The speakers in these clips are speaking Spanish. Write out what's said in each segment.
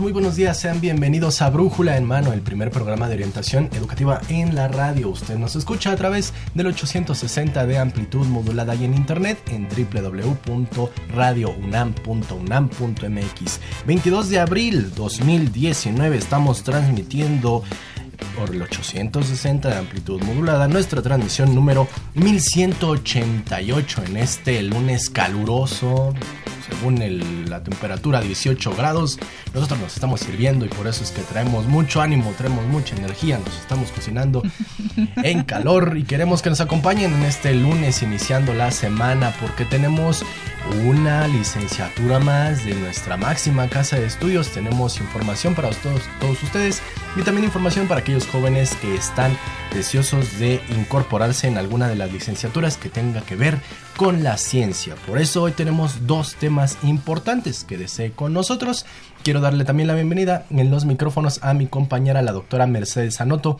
Muy buenos días, sean bienvenidos a Brújula en Mano, el primer programa de orientación educativa en la radio. Usted nos escucha a través del 860 de amplitud modulada y en internet en www.radiounam.unam.mx. 22 de abril 2019 estamos transmitiendo por el 860 de amplitud modulada, nuestra transmisión número 1188 en este lunes caluroso, según la temperatura 18 grados. Nosotros nos estamos sirviendo y por eso es que traemos mucho ánimo, traemos mucha energía, nos estamos cocinando en calor y queremos que nos acompañen en este lunes iniciando la semana porque tenemos una licenciatura más de nuestra máxima casa de estudios. Tenemos información para todos, todos ustedes y también información para aquellos jóvenes que están deseosos de incorporarse en alguna de las licenciaturas que tenga que ver con la ciencia. Por eso hoy tenemos dos temas importantes que desee con nosotros. Quiero darle también la bienvenida en los micrófonos a mi compañera, la doctora Mercedes Anoto,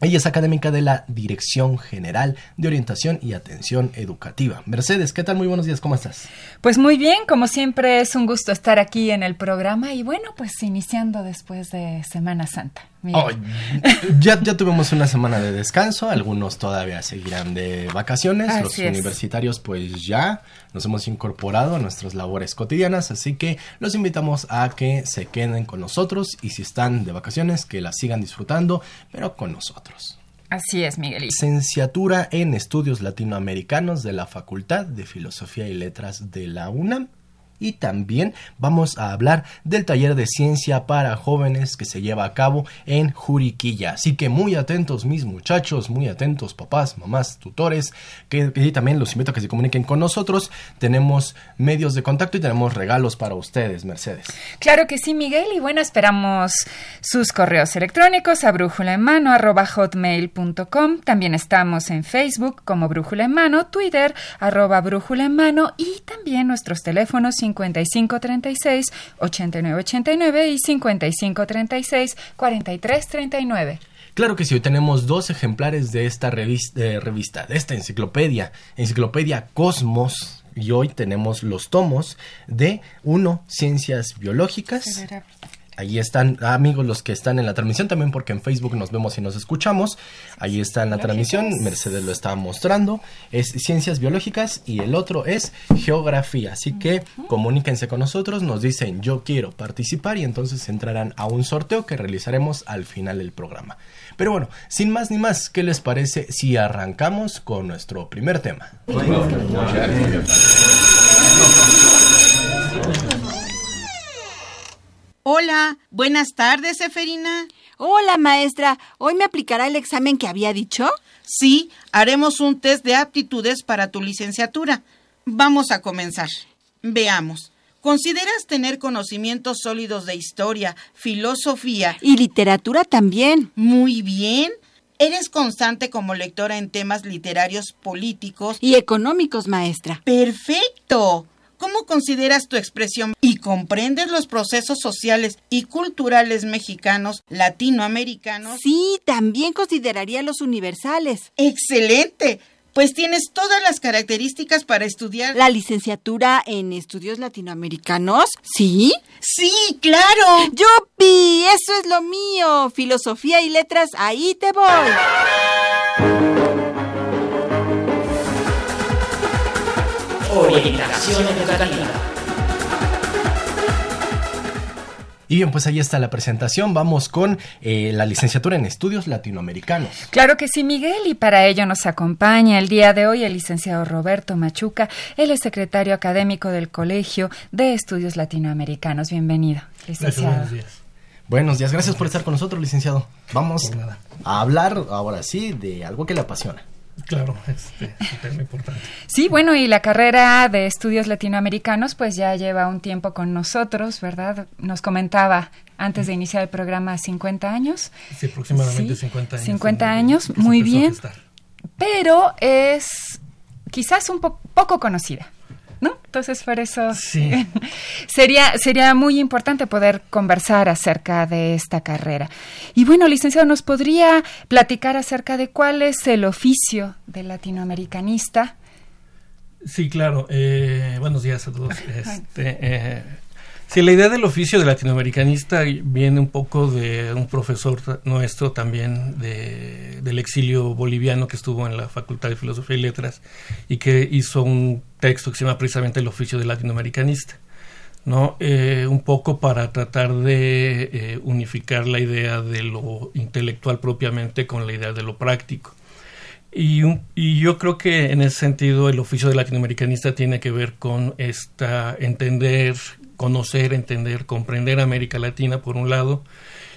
ella es académica de la Dirección General de Orientación y Atención Educativa. Mercedes, ¿qué tal? Muy buenos días, ¿cómo estás? Pues muy bien, como siempre es un gusto estar aquí en el programa y bueno, pues iniciando después de Semana Santa ya, ya tuvimos una semana de descanso, algunos todavía seguirán de vacaciones, los universitarios pues ya nos hemos incorporado a nuestras labores cotidianas, así que los invitamos a que se queden con nosotros y si están de vacaciones que la sigan disfrutando, pero con nosotros. Así es, Miguel. Licenciatura en Estudios Latinoamericanos de la Facultad de Filosofía y Letras de la UNAM y también vamos a hablar del taller de ciencia para jóvenes que se lleva a cabo en Juriquilla. Así que muy atentos mis muchachos, muy atentos papás, mamás, tutores, que, también los invito a que se comuniquen con nosotros. Tenemos medios de contacto y tenemos regalos para ustedes, Mercedes. Claro que sí, Miguel, y bueno, esperamos sus correos electrónicos a brújula en mano. También estamos en Facebook como Brújula en Mano, Twitter arroba Brújula en Mano y también nuestros teléfonos 5536 8989 y 5536 4339. Claro que sí, hoy tenemos dos ejemplares de esta revista, revista, de esta enciclopedia, Enciclopedia Cosmos, y hoy tenemos los tomos de uno, Ciencias Biológicas, Ahí están, amigos, los que están en la transmisión también, porque en Facebook nos vemos y nos escuchamos. Ahí está en la transmisión, Mercedes lo estaba mostrando. Es Ciencias Biológicas y el otro es Geografía. Así que comuníquense con nosotros, nos dicen yo quiero participar y entonces entrarán a un sorteo que realizaremos al final del programa. Pero bueno, sin más ni más, ¿qué les parece si arrancamos con nuestro primer tema? Hola, buenas tardes, Eferina. Hola, maestra. ¿Hoy me aplicará el examen que había dicho? Sí, haremos un test de aptitudes para tu licenciatura. Vamos a comenzar. Veamos. ¿Consideras tener conocimientos sólidos de historia, filosofía y literatura también? Muy bien. ¿Eres constante como lectora en temas literarios políticos y económicos, maestra? Perfecto. ¿Cómo consideras tu expresión y comprendes los procesos sociales y culturales mexicanos, latinoamericanos? Sí, también consideraría los universales. Excelente. Pues tienes todas las características para estudiar. ¿La licenciatura en estudios latinoamericanos? ¿Sí? Sí, claro. ¡Yupi! Eso es lo mío. Filosofía y letras, ahí te voy. Orientación educativa. Y bien, pues ahí está la presentación. Vamos con eh, la licenciatura en estudios latinoamericanos. Claro que sí, Miguel, y para ello nos acompaña el día de hoy el licenciado Roberto Machuca. Él es secretario académico del Colegio de Estudios Latinoamericanos. Bienvenido, licenciado. buenos días. Buenos días, gracias por estar con nosotros, licenciado. Vamos a hablar ahora sí de algo que le apasiona. Claro, este es un tema importante. Sí, bueno, y la carrera de estudios latinoamericanos pues ya lleva un tiempo con nosotros, ¿verdad? Nos comentaba antes de iniciar el programa 50 años. Sí, aproximadamente 50 años. 50 años, muy bien. Pero es quizás un po poco conocida. Entonces, por eso sí. sería, sería muy importante poder conversar acerca de esta carrera. Y bueno, licenciado, ¿nos podría platicar acerca de cuál es el oficio del latinoamericanista? Sí, claro. Eh, buenos días a todos. Este, eh, Sí, la idea del oficio de latinoamericanista viene un poco de un profesor nuestro también de, del exilio boliviano que estuvo en la Facultad de Filosofía y Letras y que hizo un texto que se llama precisamente El oficio de latinoamericanista. ¿no? Eh, un poco para tratar de eh, unificar la idea de lo intelectual propiamente con la idea de lo práctico. Y, y, yo creo que en ese sentido el oficio de latinoamericanista tiene que ver con esta entender conocer, entender, comprender América Latina por un lado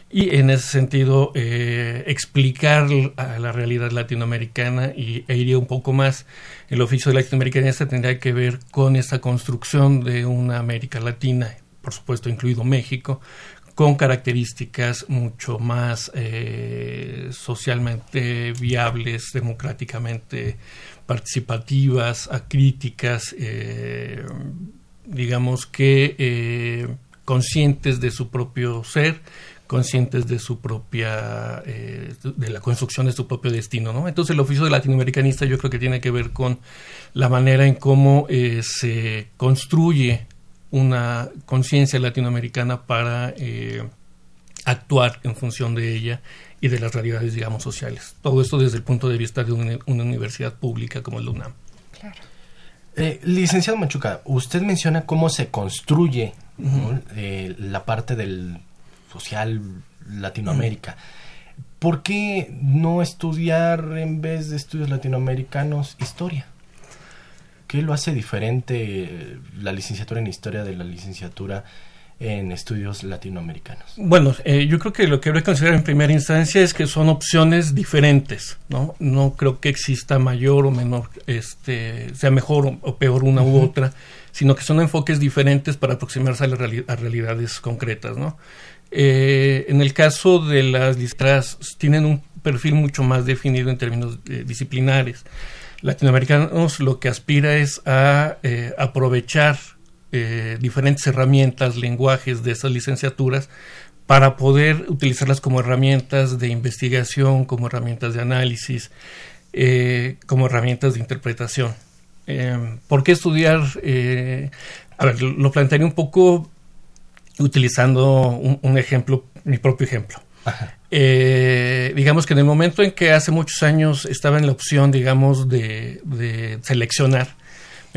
y en ese sentido eh, explicar a la realidad latinoamericana y, e iría un poco más. El oficio de latinoamericanista tendría que ver con esta construcción de una América Latina, por supuesto incluido México, con características mucho más eh, socialmente viables, democráticamente participativas, acríticas, eh, digamos que conscientes de su propio ser, conscientes de su propia, eh, de la construcción de su propio destino, ¿no? Entonces el oficio de latinoamericanista yo creo que tiene que ver con la manera en cómo eh, se construye una conciencia latinoamericana para actuar en función de ella y de las realidades, digamos, sociales. Todo esto desde el punto de vista de una, una universidad pública como el UNAM. Claro. Eh, licenciado Machuca, usted menciona cómo se construye eh, la parte del social Latinoamérica. ¿Por qué no estudiar en vez de estudios latinoamericanos historia? ¿Qué lo hace diferente la licenciatura en historia de la licenciatura en estudios latinoamericanos? Bueno, eh, yo creo que lo que habría que considerar en primera instancia es que son opciones diferentes, ¿no? No creo que exista mayor o menor, este, sea mejor o, peor una u otra, sino que son enfoques diferentes para aproximarse a, a realidades concretas, ¿no? Eh, en el caso de las listas, tienen un perfil mucho más definido en términos eh, disciplinares. Latinoamericanos lo que aspira es a aprovechar eh, diferentes herramientas, lenguajes de esas licenciaturas para poder utilizarlas como herramientas de investigación, como herramientas de análisis, como herramientas de interpretación. ¿Por qué estudiar? a ver, lo plantearía un poco utilizando un, ejemplo, mi propio ejemplo. digamos que en el momento en que hace muchos años estaba en la opción, digamos, de seleccionar,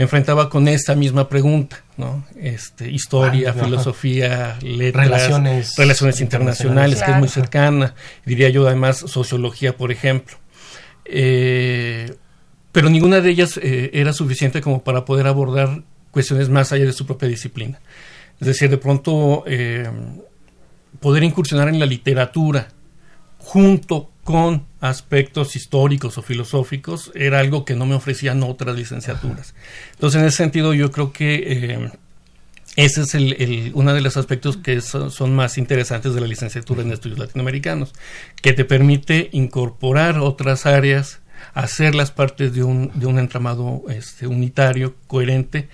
me enfrentaba con esta misma pregunta, ¿no? Este, historia, filosofía, letras, relaciones, relaciones internacionales, que es muy cercana, diría yo además sociología, por ejemplo. Eh, pero ninguna de ellas eh, era suficiente como para poder abordar cuestiones más allá de su propia disciplina. Es decir, de pronto eh, poder incursionar en la literatura junto con aspectos históricos o filosóficos era algo que no me ofrecían otras licenciaturas. Entonces, en ese sentido, yo creo que eh, ese es el, uno de los aspectos que son, más interesantes de la licenciatura en estudios latinoamericanos, que te permite incorporar otras áreas, hacerlas partes de un, de un entramado este, unitario, coherente,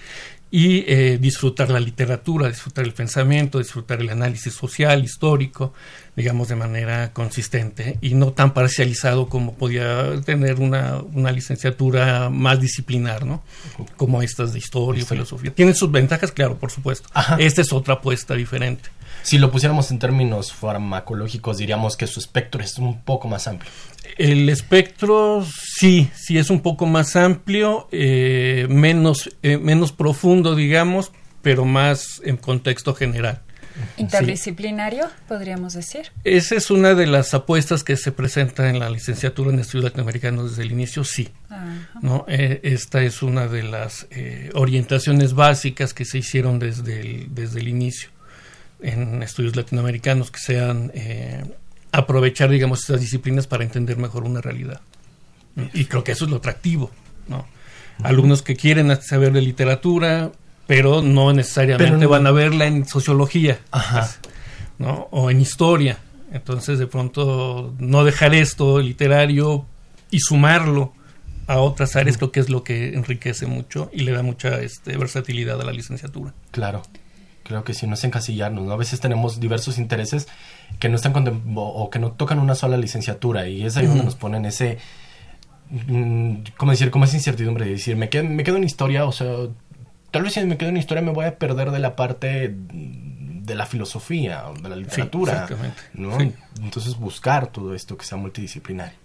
y eh, disfrutar la literatura, disfrutar el pensamiento, disfrutar el análisis social, histórico, digamos, de manera consistente y no tan parcializado como podía tener una, una licenciatura más disciplinar, ¿no? Como estas de historia, o filosofía. Tienen sus ventajas, claro, por supuesto. Esta es otra apuesta diferente. Si lo pusiéramos en términos farmacológicos, diríamos que su espectro es un poco más amplio. El espectro sí, sí es un poco más amplio, eh, menos, eh, menos profundo, digamos, pero más en contexto general. Interdisciplinario, podríamos decir. Esa es una de las apuestas que se presenta en la licenciatura en estudios latinoamericanos desde el inicio, sí. ¿no? Eh, esta es una de las eh, orientaciones básicas que se hicieron desde el, desde el inicio en estudios latinoamericanos, que sean eh, aprovechar, digamos, estas disciplinas para entender mejor una realidad. Y creo que eso es lo atractivo, ¿no? Alumnos que quieren saber de literatura, pero no necesariamente van a verla en sociología, pues, ¿no? O en historia. Entonces, de pronto, no dejar esto literario y sumarlo a otras áreas, creo que es lo que enriquece mucho y le da mucha este, versatilidad a la licenciatura. Claro. Creo que sí, no es encasillarnos, ¿no? A veces tenemos diversos intereses que no están o que no tocan una sola licenciatura y es ahí donde nos ponen ese, mm, ¿cómo decir? Como esa incertidumbre de decir, me quedo, me quedo en historia, o sea, tal vez si me quedo en historia me voy a perder de la parte de la filosofía, de la literatura, ¿no? Entonces buscar todo esto que sea multidisciplinario.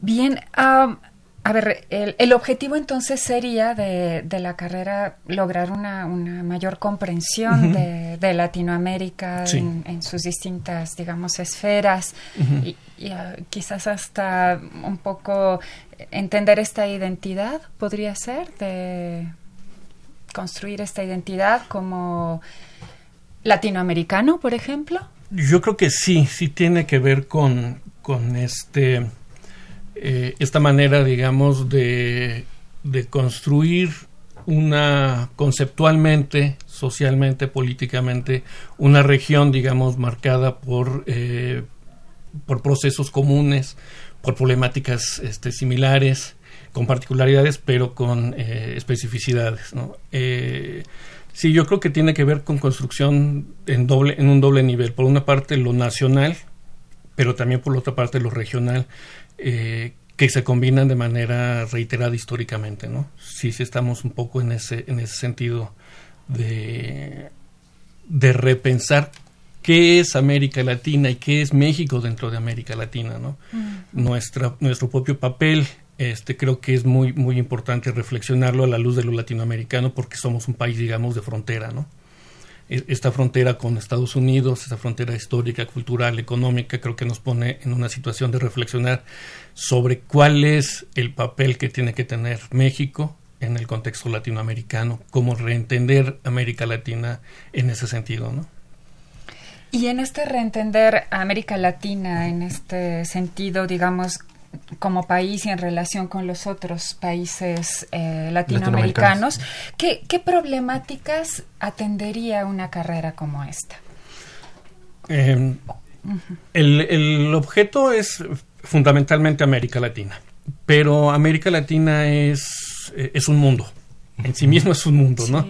Bien, a ver, el, objetivo entonces sería de, la carrera lograr una, mayor comprensión de, Latinoamérica en, sus distintas, digamos, esferas y, ah, quizás hasta un poco entender esta identidad, podría ser, de construir esta identidad como latinoamericano, por ejemplo. Yo creo que sí, sí tiene que ver con, con este eh, esta manera, digamos, de, de construir una conceptualmente, socialmente, políticamente, una región, digamos, marcada por, eh, por procesos comunes, por problemáticas este, similares, con particularidades, pero con eh, especificidades. ¿no? sí, yo creo que tiene que ver con construcción en, doble, en un doble nivel. Por una parte, lo nacional, pero también por otra parte, lo regional. Eh, que se combinan de manera reiterada históricamente, ¿no? Sí, sí estamos un poco en ese, en ese sentido de, de repensar qué es América Latina y qué es México dentro de América Latina, ¿no? Nuestra, nuestro propio papel, este, creo que es muy, muy importante reflexionarlo a la luz de lo latinoamericano porque somos un país, digamos, de frontera, ¿no? E, esta frontera con Estados Unidos, esta frontera histórica, cultural, económica, creo que nos pone en una situación de reflexionar sobre cuál es el papel que tiene que tener México en el contexto latinoamericano, cómo reentender América Latina en ese sentido, ¿no? Y en este reentender América Latina, en este sentido, digamos, como país y en relación con los otros países eh, latinoamericanos, ¿qué, problemáticas atendería una carrera como esta? Em, el, objeto es fundamentalmente América Latina, pero América Latina es, es un mundo, en sí mismo es un mundo, ¿no?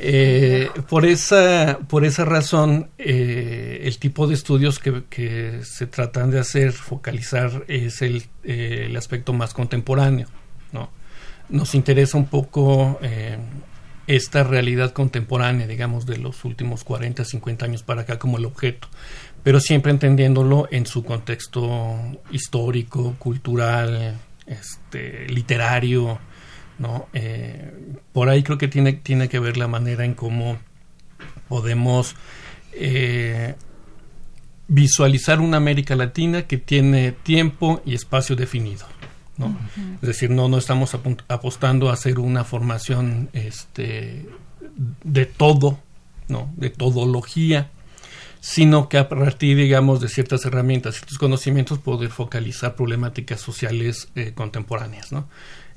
Eh, por, esa, por esa razón, eh, el tipo de estudios que, se tratan de hacer, focalizar, es el, eh, el aspecto más contemporáneo. ¿no? Nos interesa un poco esta realidad contemporánea, digamos, de los últimos 40, 50 años para acá como el objeto, pero siempre entendiéndolo en su contexto histórico, cultural, este, literario, ¿no? Eh, por ahí creo que tiene, tiene que ver la manera en cómo podemos eh, visualizar una América Latina que tiene tiempo y espacio definido. ¿no? Es decir, no, no estamos apostando a hacer una formación este, de todo, ¿no? de todología, sino que a partir, digamos, de ciertas herramientas, ciertos conocimientos, poder focalizar problemáticas sociales eh, contemporáneas, ¿no?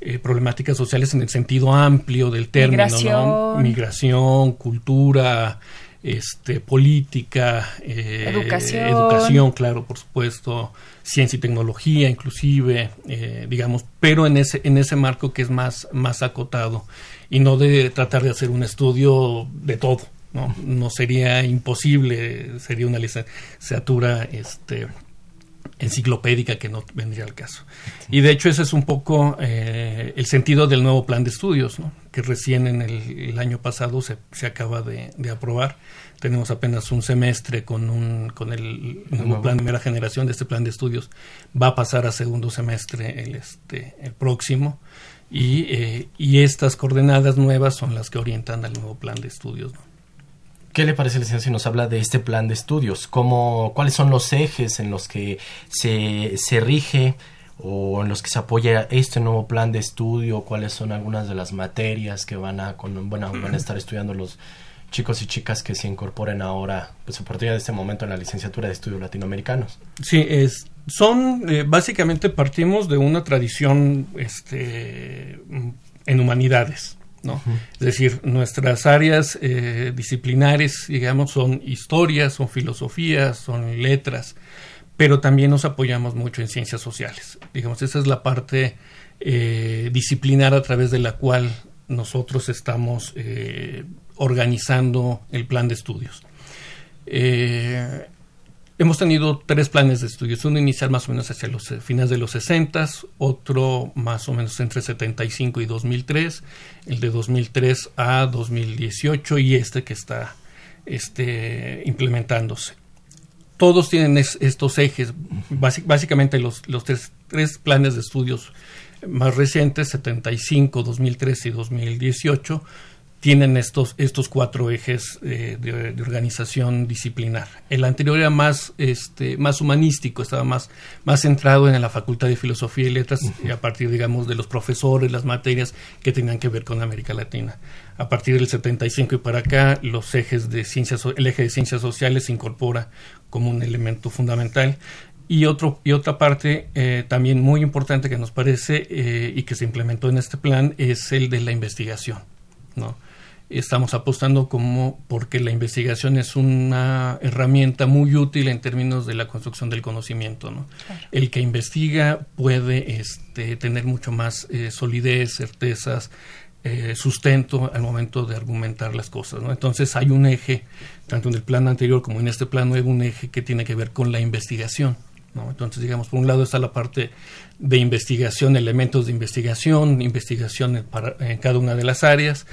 Eh, problemáticas sociales en el sentido amplio del término, Migración, Migración cultura, este, política, eh, educación. educación, claro, por supuesto, ciencia y tecnología, inclusive, eh, digamos, pero en ese en ese marco que es más más acotado y no de tratar de hacer un estudio de todo, no, no sería imposible, sería una licenciatura, este enciclopédica que no vendría al caso. Y de hecho ese es un poco eh, el sentido del nuevo plan de estudios, que recién en el, año pasado se, se acaba de, aprobar. Tenemos apenas un semestre con, un, con el nuevo plan de primera generación de este plan de estudios. Va a pasar a segundo semestre el, este, el próximo. Y, eh, y estas coordenadas nuevas son las que orientan al nuevo plan de estudios. ¿Qué le parece, licenciado, si nos habla de este plan de estudios? ¿Cómo, ¿Cuáles son los ejes en los que se, se rige o en los que se apoya este nuevo plan de estudio? ¿Cuáles son algunas de las materias que van a, con, bueno, van a estar estudiando los chicos y chicas que se incorporen ahora, pues a partir de este momento en la licenciatura de estudios latinoamericanos? Sí, es, son, eh, básicamente partimos de una tradición este, en humanidades. ¿No? Es decir, nuestras áreas eh, disciplinares, digamos, son historias, son filosofías, son letras, pero también nos apoyamos mucho en ciencias sociales. Digamos, esa es la parte eh, disciplinar a través de la cual nosotros estamos eh, organizando el plan de estudios. Hemos tenido tres planes de estudios, uno inicial más o menos hacia los finales de los 60, otro más o menos entre 75 y 2003, el de 2003 a 2018 y este que está este, implementándose. Todos tienen estos ejes, básicamente los, los tres, tres planes de estudios más recientes, 75, 2013 y 2018, tienen estos, estos cuatro ejes eh, de, de, organización disciplinar. El anterior era más, este, más humanístico, estaba más, más centrado en la Facultad de Filosofía y Letras, uh -huh. a partir, digamos, de los profesores, las materias que tenían que ver con América Latina. A partir del 75 y para acá, los ejes de ciencias, el eje de ciencias sociales se incorpora como un elemento fundamental. Y, otro, y otra parte eh, también muy importante que nos parece eh, y que se implementó en este plan es el de la investigación. ¿no? Estamos apostando como porque la investigación es una herramienta muy útil en términos de la construcción del conocimiento. ¿no? Claro. El que investiga puede este, tener mucho más eh, solidez, certezas, eh, sustento al momento de argumentar las cosas. ¿no? Entonces hay un eje, tanto en el plan anterior como en este plan nuevo, un eje que tiene que ver con la investigación. ¿No? Entonces, digamos, por un lado está la parte de investigación, elementos de investigación, investigación en, para, en cada una de las áreas,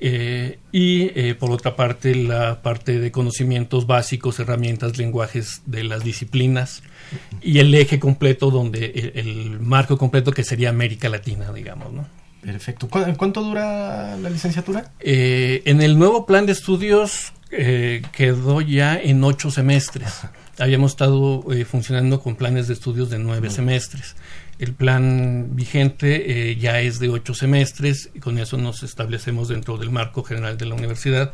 eh, y eh, por otra parte la parte de conocimientos básicos, herramientas, lenguajes de las disciplinas y el eje completo donde el, el marco completo que sería América Latina, digamos, ¿no? Perfecto. ¿Cu ¿Cuánto dura la licenciatura? Eh, en el nuevo plan de estudios eh, quedó ya en ocho semestres. Ajá. Habíamos estado eh, funcionando con planes de estudios de nueve uh -huh. semestres. El plan vigente eh, ya es de ocho semestres y con eso nos establecemos dentro del marco general de la universidad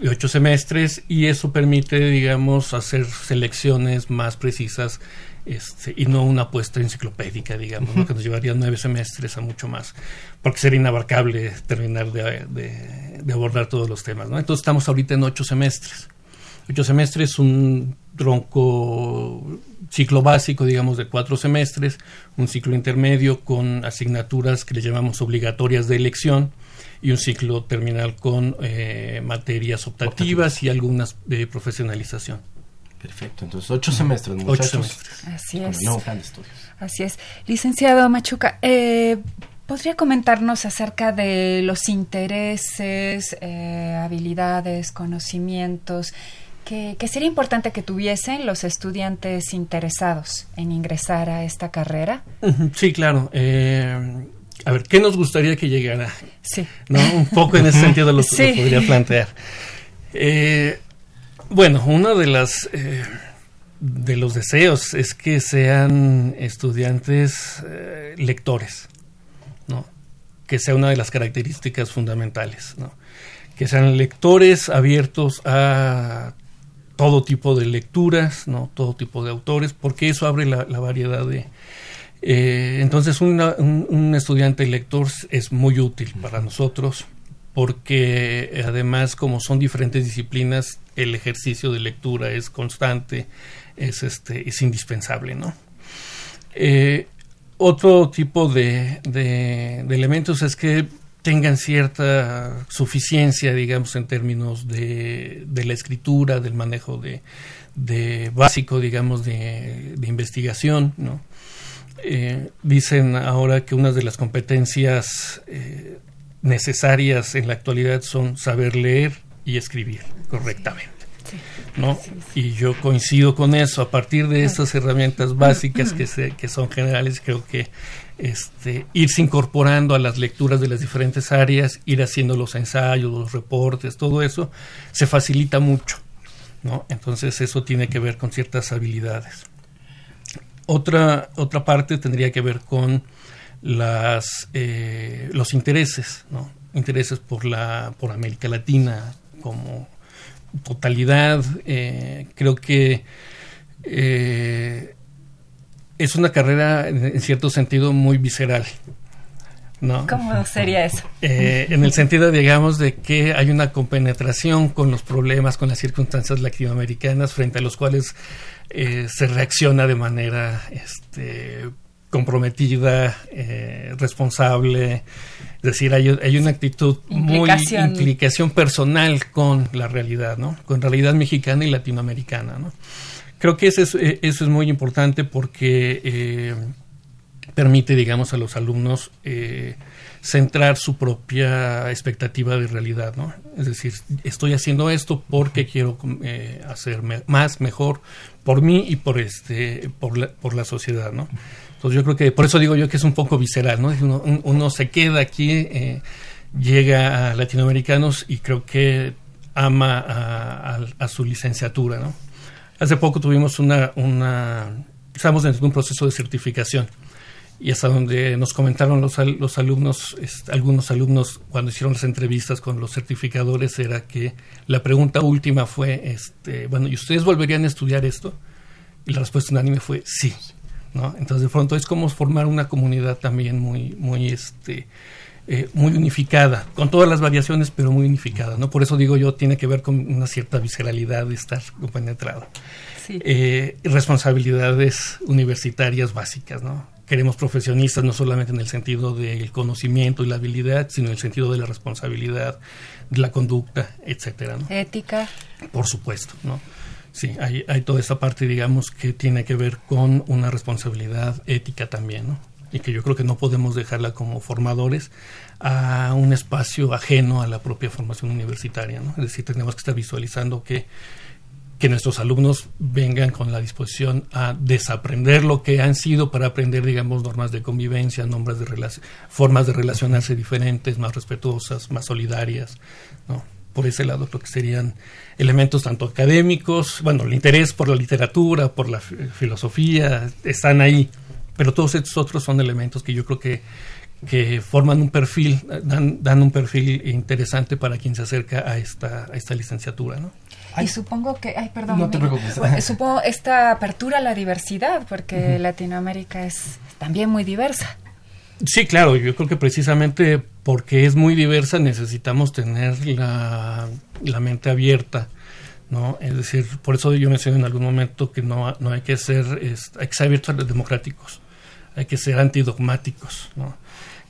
de ocho semestres y eso permite, digamos, hacer selecciones más precisas este, y no una apuesta enciclopédica, digamos, uh -huh. ¿no? que nos llevaría nueve semestres a mucho más, porque sería inabarcable terminar de, de, de abordar todos los temas. ¿no? Entonces estamos ahorita en ocho semestres. Ocho semestres, un tronco ciclo básico, digamos, de cuatro semestres, un ciclo intermedio con asignaturas que le llamamos obligatorias de elección y un ciclo terminal con eh, materias optativas y algunas de profesionalización. Perfecto, entonces ocho semestres, muchachos. Ocho semestres. Así es. No, plan de estudios. Así es. Licenciado Machuca, eh, ¿podría comentarnos acerca de los intereses, eh, habilidades, conocimientos que, que, sería importante que tuviesen los estudiantes interesados en ingresar a esta carrera? Sí, claro. Eh, a ver, ¿qué nos gustaría que llegara? Sí. ¿No? Un poco en ese sentido lo, sí. lo podría plantear. Eh, bueno, uno de las eh, de los deseos es que sean estudiantes eh, lectores, ¿no? Que sea una de las características fundamentales, ¿no? Que sean lectores abiertos a todo tipo de lecturas, no todo tipo de autores, porque eso abre la, variedad de... Eh, entonces una, un, un, estudiante lector es muy útil para nosotros porque además como son diferentes disciplinas el ejercicio de lectura es constante es este es indispensable no eh, otro tipo de, de elementos es que tengan cierta suficiencia, digamos, en términos de, de la escritura, del manejo de, de básico, digamos, de, de investigación, ¿no? Eh, dicen ahora que una de las competencias eh, necesarias en la actualidad son saber leer y escribir correctamente. ¿no? Y yo coincido con eso. A partir de estas herramientas básicas que, se, que son generales, creo que este, irse incorporando a las lecturas de las diferentes áreas, ir haciendo los ensayos, los reportes, todo eso, se facilita mucho. Entonces eso tiene que ver con ciertas habilidades. Otra, otra parte tendría que ver con las, eh, los intereses, ¿no? intereses por, la, por América Latina como totalidad. Eh, creo que eh, es una carrera en cierto sentido muy visceral. ¿no? ¿Cómo sería eso? Eh, en el sentido, digamos, de que hay una compenetración con los problemas, con las circunstancias latinoamericanas frente a los cuales eh, se reacciona de manera este, comprometida, eh, responsable. Es decir, hay, hay una actitud Implicación. muy implicación personal con la realidad, ¿no? Con realidad mexicana y latinoamericana, ¿no? Creo que eso es, eh, eso es muy importante porque eh, permite, digamos, a los alumnos eh, centrar su propia expectativa de realidad, ¿no? Es decir, estoy haciendo esto porque quiero eh, hacer más, mejor por mí y por este, por la, por la sociedad, ¿no? Entonces yo creo que, por eso digo yo que es un poco visceral, ¿no? Uno, un- uno se queda aquí, eh, llega a latinoamericanos y creo que ama a su licenciatura, ¿no? Hace poco tuvimos una, una, estamos en un proceso de certificación y hasta donde nos comentaron los, los alumnos, algunos alumnos cuando hicieron las entrevistas con los certificadores era que la pregunta última fue, este, bueno, ¿y ustedes volverían a estudiar esto? Y la respuesta unánime fue sí, ¿no? Entonces de pronto es como formar una comunidad también muy, muy, este, eh, muy unificada, con todas las variaciones, pero muy unificada, ¿no? Por eso digo yo, tiene que ver con una cierta visceralidad de estar compenetrado. Sí. Eh, responsabilidades universitarias básicas, ¿no? Queremos profesionistas no solamente en el sentido del conocimiento y la habilidad, sino en el sentido de la responsabilidad, de la conducta, etcétera, ¿no? Ética. Por supuesto, ¿no? Sí, hay, hay toda esta parte, digamos, que tiene que ver con una responsabilidad ética también, ¿no? Y que yo creo que no podemos dejarla como formadores a un espacio ajeno a la propia formación universitaria. Es decir, tenemos que estar visualizando que, que nuestros alumnos vengan con la disposición a desaprender lo que han sido para aprender, digamos, normas de convivencia, nombres de formas de relacionarse diferentes, más respetuosas, más solidarias, ¿no? por ese lado creo que serían elementos tanto académicos, bueno, el interés por la literatura, por la fi- filosofía, están ahí, pero todos estos otros son elementos que yo creo que, que forman un perfil, dan, dan un perfil interesante para quien se acerca a esta, a esta licenciatura, ¿no? Y supongo que, ay, perdón. No te amigo. preocupes. Bueno, supongo esta apertura a la diversidad, porque Latinoamérica es también muy diversa. Sí, claro, yo creo que precisamente porque es muy diversa necesitamos tener la, la mente abierta, ¿no? Es decir, por eso yo mencioné en algún momento que no, no hay que ser, es- hay que ser abiertos a los democráticos, hay que ser antidogmáticos, ¿no?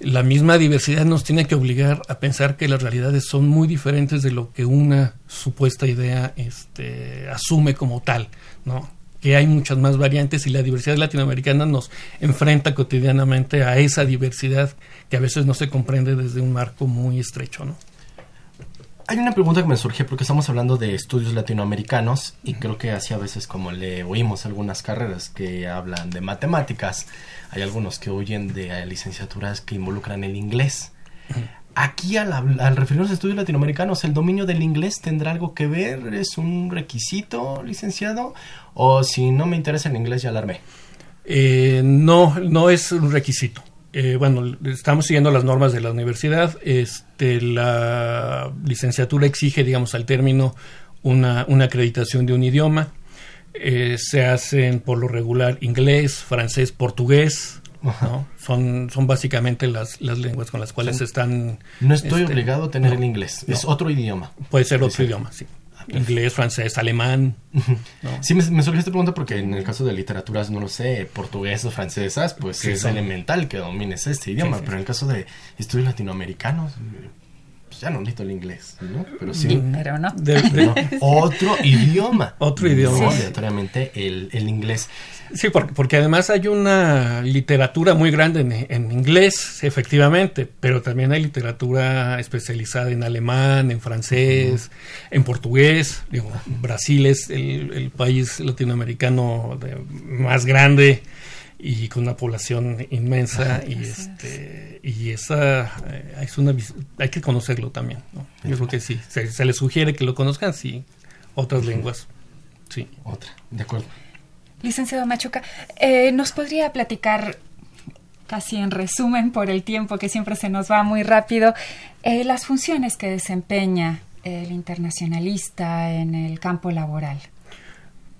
La misma diversidad nos tiene que obligar a pensar que las realidades son muy diferentes de lo que una supuesta idea este, asume como tal, ¿no? que hay muchas más variantes y la diversidad latinoamericana nos enfrenta cotidianamente a esa diversidad que a veces no se comprende desde un marco muy estrecho, ¿no? Hay una pregunta que me surge porque estamos hablando de estudios latinoamericanos y creo que así a veces como le oímos algunas carreras que hablan de matemáticas, hay algunos que oyen de licenciaturas que involucran el inglés. Aquí al referirnos a estudios latinoamericanos, ¿el dominio del inglés tendrá algo que ver? ¿Es un requisito, licenciado? ¿O si no me interesa el inglés ya alarmé? Eh, no, no es un requisito. Eh, bueno, estamos siguiendo las normas de la universidad. Este, la licenciatura exige, digamos, al término una, una acreditación de un idioma. Eh, se hacen por lo regular inglés, francés, portugués. ¿no? Son, son básicamente las, las lenguas con las cuales están... No estoy este, obligado a tener no, el inglés, es otro idioma. Puede ser otro Sí. idioma, sí. Inglés, francés, alemán. Sí, me, me surgió esta pregunta porque en el caso de literaturas, no lo sé, portugués o francesas, pues Sí, es son- elemental que domines este idioma, Sí, pero en el caso de estudios latinoamericanos, pues ya no necesito el inglés, ¿no? Pero sí. Pero no. De- de- ¿no? Otro idioma. Otro idioma. No, Sí. obligatoriamente el, el inglés. Sí, porque, porque además hay una literatura muy grande en, en inglés, efectivamente, pero también hay literatura especializada en alemán, en francés, en portugués. Digo, Brasil es el, el país latinoamericano de- más grande y con una población inmensa y este y esa eh, es una hay que conocerlo también ¿no? yo creo que sí se, se les sugiere que lo conozcan sí otras lenguas sí Otra, de acuerdo. Licenciado Machuca, eh, ¿nos podría platicar, casi en resumen por el tiempo que siempre se nos va muy rápido, eh, las funciones que desempeña el internacionalista en el campo laboral?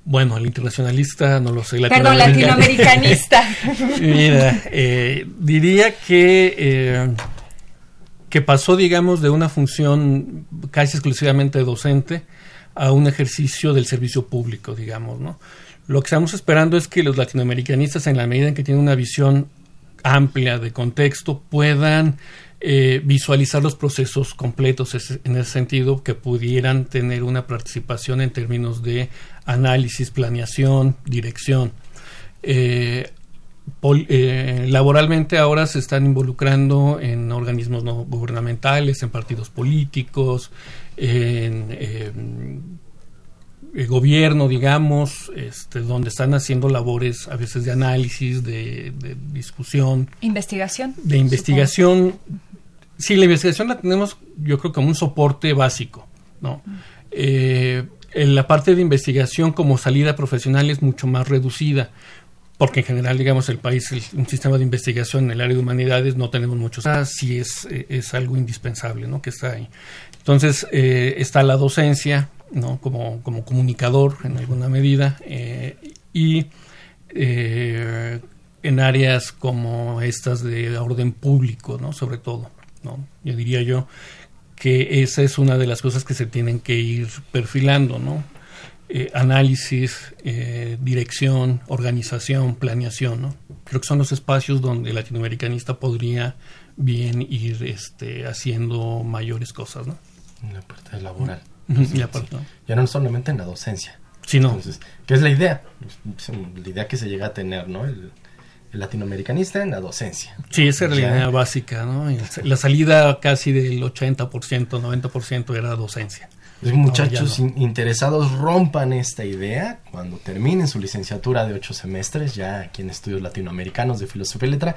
Bueno, el internacionalista no lo sé. Perdón, latinoamericanista. Mira, eh, diría que, eh, que pasó, digamos, de una función casi exclusivamente docente a un ejercicio del servicio público, digamos, ¿no? Lo que estamos esperando es que los latinoamericanistas, en la medida en que tienen una visión amplia de contexto, puedan eh, visualizar los procesos completos en ese sentido, que pudieran tener una participación en términos de análisis, planeación, dirección. Eh, pol- eh, laboralmente ahora se están involucrando en organismos no gubernamentales, en partidos políticos, en eh, el gobierno, digamos, este, donde están haciendo labores a veces de análisis, de, de discusión, ¿Investigación? de investigación. Sí, la investigación la tenemos, yo creo, como un soporte básico, ¿no? Eh, en la parte de investigación como salida profesional es mucho más reducida, porque en general, digamos, el país, el- un sistema de investigación en el área de humanidades no tenemos muchos. Ah, es, eh, es algo indispensable, ¿no? Que está ahí. Entonces, eh, está la docencia, ¿no? Como, como comunicador en alguna medida, eh, y eh, en áreas como estas de orden público, ¿no? Sobre todo, ¿no? Yo diría yo que esa es una de las cosas que se tienen que ir perfilando, ¿no? Eh, análisis, eh, dirección, organización, planeación, ¿no? Creo que son los espacios donde el latinoamericanista podría bien ir este, haciendo mayores cosas, ¿no? En la parte laboral. Sí. ¿no? Ya no solamente en la docencia. Sí, no. Entonces, ¿qué es la idea? La idea que se llega a tener, ¿no? El latinoamericanista en la docencia. Sí, esa era la idea básica, ¿no? La salida casi del 80%, 90% era docencia. Los muchachos interesados rompan esta idea cuando terminen su licenciatura de ocho semestres, ya aquí en estudios latinoamericanos de filosofía y letra,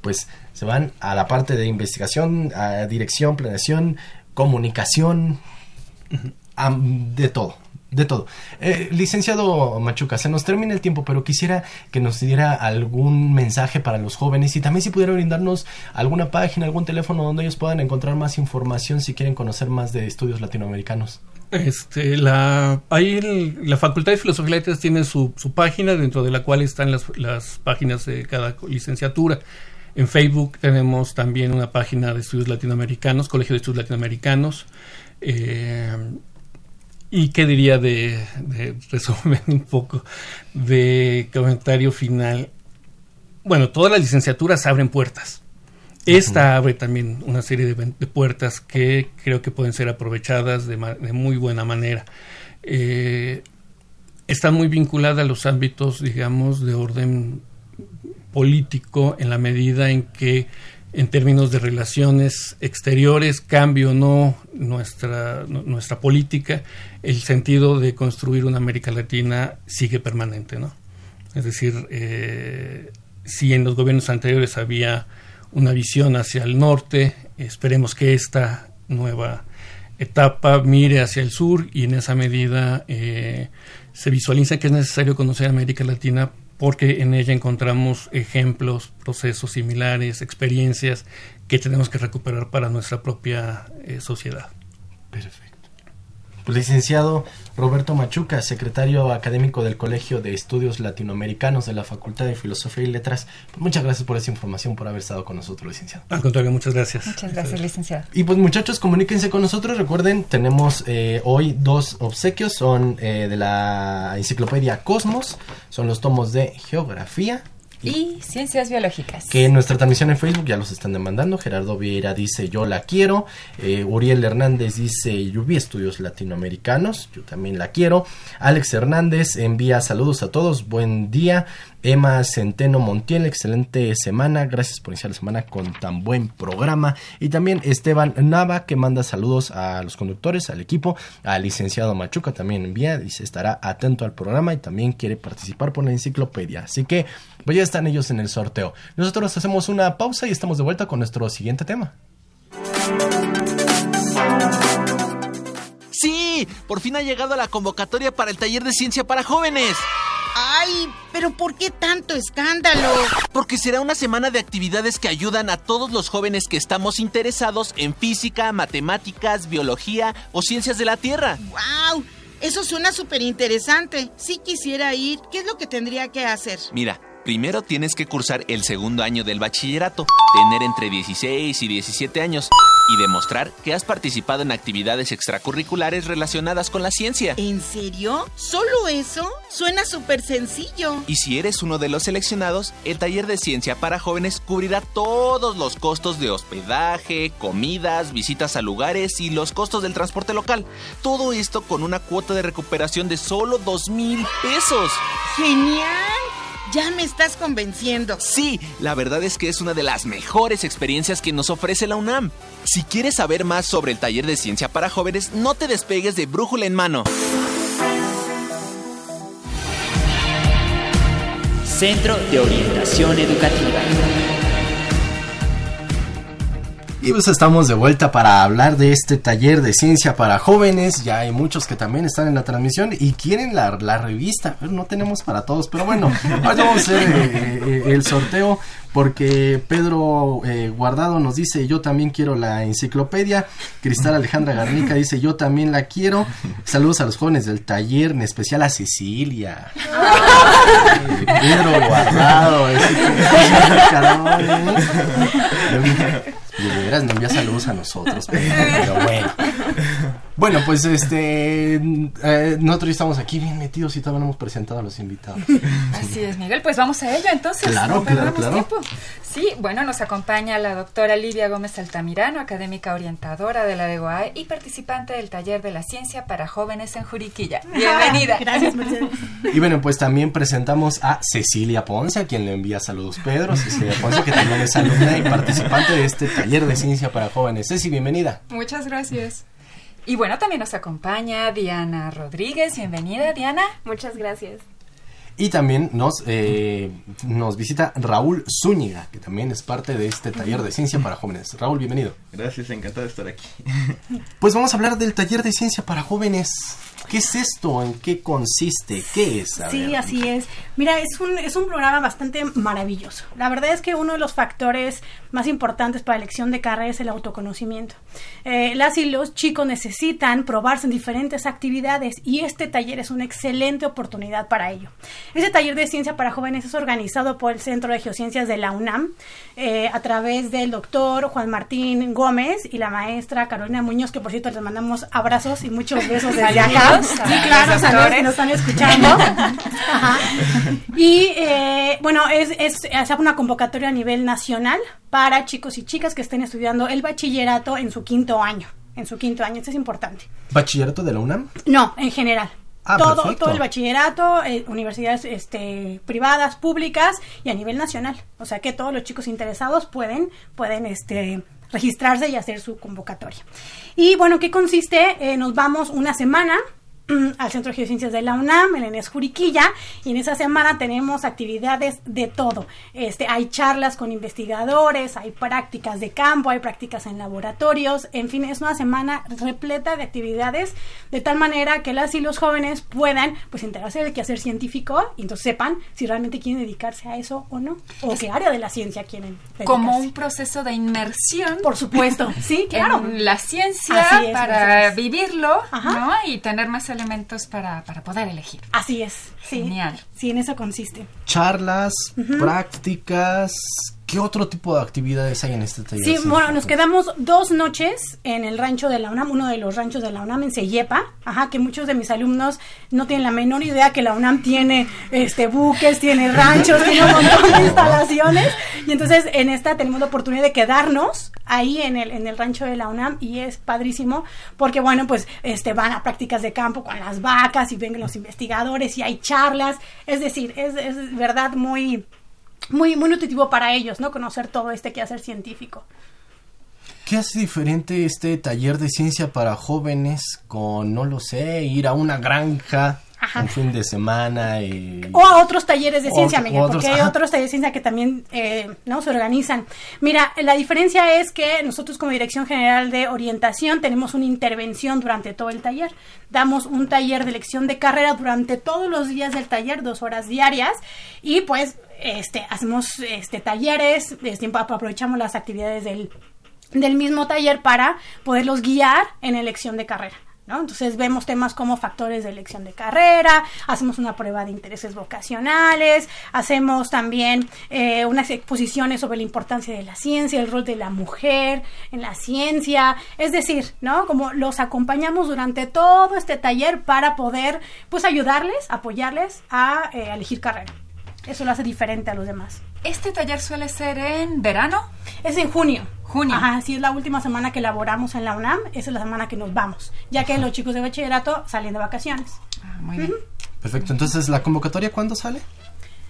pues se van a la parte de investigación, a dirección, planeación, comunicación, de todo, de todo. Eh, licenciado Machuca, se nos termina el tiempo, pero quisiera que nos diera algún mensaje para los jóvenes y también si pudiera brindarnos alguna página, algún teléfono donde ellos puedan encontrar más información si quieren conocer más de estudios latinoamericanos. Este, la, ahí la Facultad de Filosofía y Letras tiene su, su página, dentro de la cual están las, las páginas de cada licenciatura. En Facebook tenemos también una página de estudios latinoamericanos, Colegio de Estudios Latinoamericanos. Eh, ¿Y qué diría de, de resumen un poco de comentario final? Bueno, todas las licenciaturas abren puertas. Esta abre también una serie de, puertas que creo que pueden ser aprovechadas de muy buena manera. Eh, está muy vinculada a los ámbitos, digamos, de orden político en la medida en que en términos de relaciones exteriores cambie o no nuestra, nu- nuestra política, el sentido de construir una América Latina sigue permanente, ¿no? Es decir, eh, si en los gobiernos anteriores había una visión hacia el norte, esperemos que esta nueva etapa mire hacia el sur y en esa medida eh, se visualiza que es necesario conocer América Latina porque en ella encontramos ejemplos, procesos similares, experiencias que tenemos que recuperar para nuestra propia eh, sociedad. Perfecto. Pues, licenciado Roberto Machuca, secretario académico del Colegio de Estudios Latinoamericanos de la Facultad de Filosofía y Letras, pues, muchas gracias por esa información, por haber estado con nosotros, licenciado. Al contrario, muchas gracias. Muchas gracias, licenciado. Y pues muchachos, comuníquense con nosotros. Recuerden, tenemos eh, hoy dos obsequios. Son eh, de la enciclopedia Cosmos. Son los tomos de geografía y ciencias biológicas. Que en nuestra transmisión en Facebook ya los están demandando. Gerardo Vieira dice yo la quiero. Eh, Uriel Hernández dice yo vi estudios latinoamericanos. Yo también la quiero. Alex Hernández envía saludos a todos. Buen día. Emma Centeno Montiel, excelente semana. Gracias por iniciar la semana con tan buen programa. Y también Esteban Nava, que manda saludos a los conductores, al equipo, al licenciado Machuca también envía, dice estará atento al programa y también quiere participar por la enciclopedia. Así que, pues ya están ellos en el sorteo. Nosotros hacemos una pausa y estamos de vuelta con nuestro siguiente tema. Sí, por fin ha llegado la convocatoria para el taller de ciencia para jóvenes. ¡Ay! ¿Pero por qué tanto escándalo? Porque será una semana de actividades que ayudan a todos los jóvenes que estamos interesados en física, matemáticas, biología o ciencias de la Tierra. ¡Wow! Eso suena súper interesante. Si quisiera ir, ¿qué es lo que tendría que hacer? Mira, primero tienes que cursar el segundo año del bachillerato, tener entre 16 y 17 años y demostrar que has participado en actividades extracurriculares relacionadas con la ciencia. ¿En serio? ¿Solo eso? Suena súper sencillo. Y si eres uno de los seleccionados, el taller de ciencia para jóvenes cubrirá todos los costos de hospedaje, comidas, visitas a lugares y los costos del transporte local. Todo esto con una cuota de recuperación de solo dos mil pesos. ¡Genial! Ya me estás convenciendo. Sí, la verdad es que es una de las mejores experiencias que nos ofrece la UNAM. Si quieres saber más sobre el taller de ciencia para jóvenes, no te despegues de Brújula en Mano. Centro de Orientación Educativa. Y pues estamos de vuelta para hablar de este taller de ciencia para jóvenes. Ya hay muchos que también están en la transmisión y quieren la, la revista. Pero no tenemos para todos. Pero bueno, ahora vamos a hacer eh, eh, el sorteo porque Pedro eh, Guardado nos dice yo también quiero la enciclopedia. Cristal Alejandra Garnica dice yo también la quiero. Saludos a los jóvenes del taller, en especial a Cecilia. Eh, Pedro Guardado. ¿eh? Y de veras no envía saludos a nosotros, pero, pero bueno. Bueno, pues este. eh, nosotros ya estamos aquí bien metidos y todavía no hemos presentado a los invitados. Así es, Miguel. Pues vamos a ello entonces. Claro, no claro, claro. tiempo. Sí, bueno, nos acompaña la doctora Livia Gómez Altamirano, académica orientadora de la DEGOAE y participante del taller de la ciencia para jóvenes en Juriquilla. Bienvenida. Gracias, Mercedes. Y bueno, pues también presentamos a Cecilia Ponce, a quien le envía saludos Pedro. Cecilia Ponce, que también es alumna y participante de este taller de ciencia para jóvenes. Ceci, bienvenida. Muchas gracias. Y bueno, también nos acompaña Diana Rodríguez. Bienvenida, Diana. Muchas gracias. Y también nos, eh, nos visita Raúl Zúñiga, que también es parte de este taller de ciencia para jóvenes. Raúl, bienvenido. Gracias, encantado de estar aquí. Pues vamos a hablar del taller de ciencia para jóvenes. ¿Qué es esto? ¿En qué consiste? ¿Qué es? A Sí, ver. así es. Mira, es un, es un programa bastante maravilloso. La verdad es que uno de los factores más importantes para la elección de carrera es el autoconocimiento. Eh, las y los chicos necesitan probarse en diferentes actividades y este taller es una excelente oportunidad para ello. Este taller de ciencia para jóvenes es organizado por el Centro de Geociencias de la UNAM eh, a través del doctor Juan Martín Gómez y la maestra Carolina Muñoz, que por cierto les mandamos abrazos y muchos besos desde acá. Sí, claro, los que nos están escuchando. Ajá. Y eh, bueno, es, es, es una convocatoria a nivel nacional para chicos y chicas que estén estudiando el bachillerato en su quinto año. En su quinto año, esto es importante. ¿Bachillerato de la UNAM? No, en general. Ah, todo, perfecto. todo el bachillerato, eh, universidades este, privadas, públicas y a nivel nacional. O sea que todos los chicos interesados pueden, pueden este, registrarse y hacer su convocatoria. Y bueno, ¿qué consiste? Eh, nos vamos una semana al Centro de Geociencias de la UNAM, el ENES Juriquilla, y en esa semana tenemos actividades de todo. Este, hay charlas con investigadores, hay prácticas de campo, hay prácticas en laboratorios, en fin, es una semana repleta de actividades, de tal manera que las y los jóvenes puedan pues enterarse del quehacer científico y entonces sepan si realmente quieren dedicarse a eso o no, o qué área de la ciencia quieren dedicarse. Como un proceso de inmersión. Por supuesto, sí, claro. En la ciencia es, para es. vivirlo. ¿no? Y tener más elementos para, para poder elegir. Así es, sí. Genial. Sí, en eso consiste. Charlas, prácticas, ¿Qué otro tipo de actividades hay en este taller? Sí, bueno, nos quedamos dos noches en el rancho de la UNAM, uno de los ranchos de la UNAM en Sellepa, ajá, que muchos de mis alumnos no tienen la menor idea que la UNAM tiene este buques, tiene ranchos, tiene un montón de instalaciones, y entonces en esta tenemos la oportunidad de quedarnos ahí en el, en el rancho de la UNAM y es padrísimo porque bueno, pues este van a prácticas de campo con las vacas y ven los investigadores y hay charlas, es decir, es, es verdad muy muy, muy nutritivo para ellos, ¿no? Conocer todo este quehacer científico. ¿Qué hace diferente este taller de ciencia para jóvenes con, no lo sé, ir a una granja un fin de semana y... O a otros talleres de ciencia, Miguel, porque hay otros talleres de ciencia que también eh, no se organizan. Mira, la diferencia es que nosotros como Dirección General de Orientación tenemos una intervención durante todo el taller. Damos un taller de elección de carrera durante todos los días del taller, dos horas diarias, y pues este, hacemos este, talleres, este, aprovechamos las actividades del, del mismo taller para poderlos guiar en elección de carrera. ¿No? Entonces vemos temas como factores de elección de carrera, hacemos una prueba de intereses vocacionales, hacemos también eh, unas exposiciones sobre la importancia de la ciencia, el rol de la mujer en la ciencia, es decir, ¿no? Como los acompañamos durante todo este taller para poder, pues, ayudarles, apoyarles a eh, elegir carrera. Eso lo hace diferente a los demás. ¿Este taller suele ser en verano? Es en junio. Junio. Ajá, sí, es la última semana que elaboramos en la UNAM, esa es la semana que nos vamos, ya que los chicos de bachillerato salen de vacaciones. Ah, muy bien. Perfecto, entonces, ¿la convocatoria cuándo sale?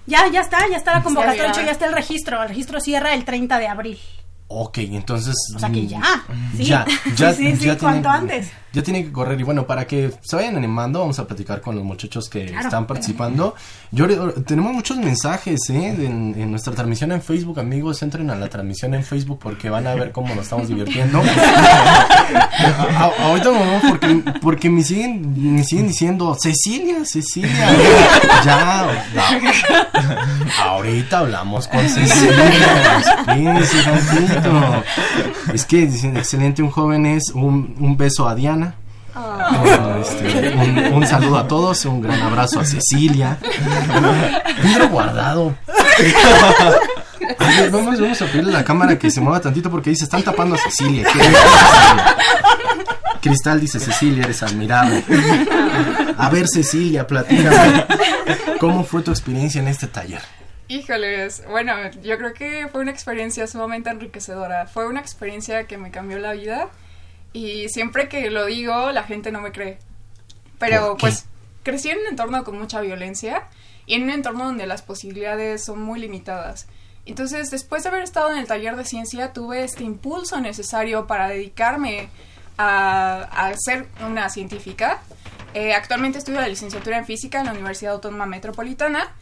Ya, ya está, ya está la convocatoria, de hecho ya está el registro, el registro cierra el 30 de abril. Ok, entonces... O sea que mm, ya. ¿sí? Ya, ya, sí, sí, ya cuanto antes. Ya tiene que correr. Y bueno, para que se vayan animando, vamos a platicar con los muchachos que están participando. Yo, tenemos muchos mensajes ¿eh? en, nuestra transmisión en Facebook. Amigos, entren a la transmisión en Facebook porque van a ver cómo nos estamos divirtiendo. ahorita no, porque, porque me, siguen, me siguen diciendo, Cecilia, Cecilia. ya, ahorita hablamos con Cecilia. Es que dicen, excelente, un joven es un, un beso a Diana Este, un, saludo a todos, un gran abrazo a Cecilia. Pedro guardado. vamos, vamos a pedirle a la cámara que se mueva tantito porque dice, están tapando a Cecilia. Cristal dice, Cecilia, eres admirable. A ver, Cecilia, platícame. ¿Cómo fue tu experiencia en este taller? Híjoles, bueno, yo creo que fue una experiencia sumamente enriquecedora. Fue una experiencia que me cambió la vida y siempre que lo digo, la gente no me cree. Pero pues crecí en un entorno con mucha violencia y en un entorno donde las posibilidades son muy limitadas. Entonces, después de haber estado en el taller de ciencia, tuve este impulso necesario para dedicarme a, ser una científica. Eh, actualmente estudio la licenciatura en física en la Universidad Autónoma Metropolitana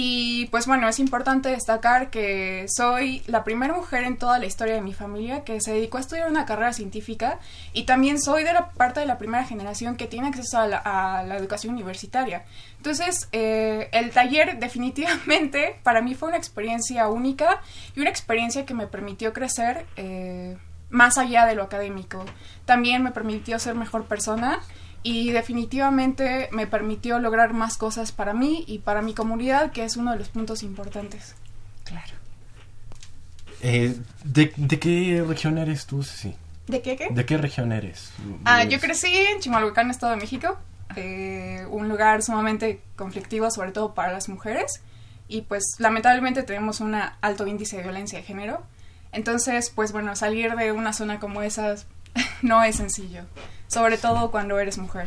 y pues bueno, es importante destacar que soy la primera mujer en toda la historia de mi familia que se dedicó a estudiar una carrera científica y también soy de la parte de la primera generación que tiene acceso a la, educación universitaria. Entonces, eh, el taller definitivamente para mí fue una experiencia única y una experiencia que me permitió crecer eh, más allá de lo académico. También me permitió ser mejor persona y definitivamente me permitió lograr más cosas para mí y para mi comunidad, que es uno de los puntos importantes. Claro. Eh, ¿de, qué región eres tú, sí ¿De qué qué? ¿De qué región eres? Ah, yo crecí en Chimalhuacán, Estado de México, eh, un lugar sumamente conflictivo, sobre todo para las mujeres, y pues lamentablemente tenemos un alto índice de violencia de género. Entonces, pues bueno, salir de una zona como esa no es sencillo sobre todo cuando eres mujer.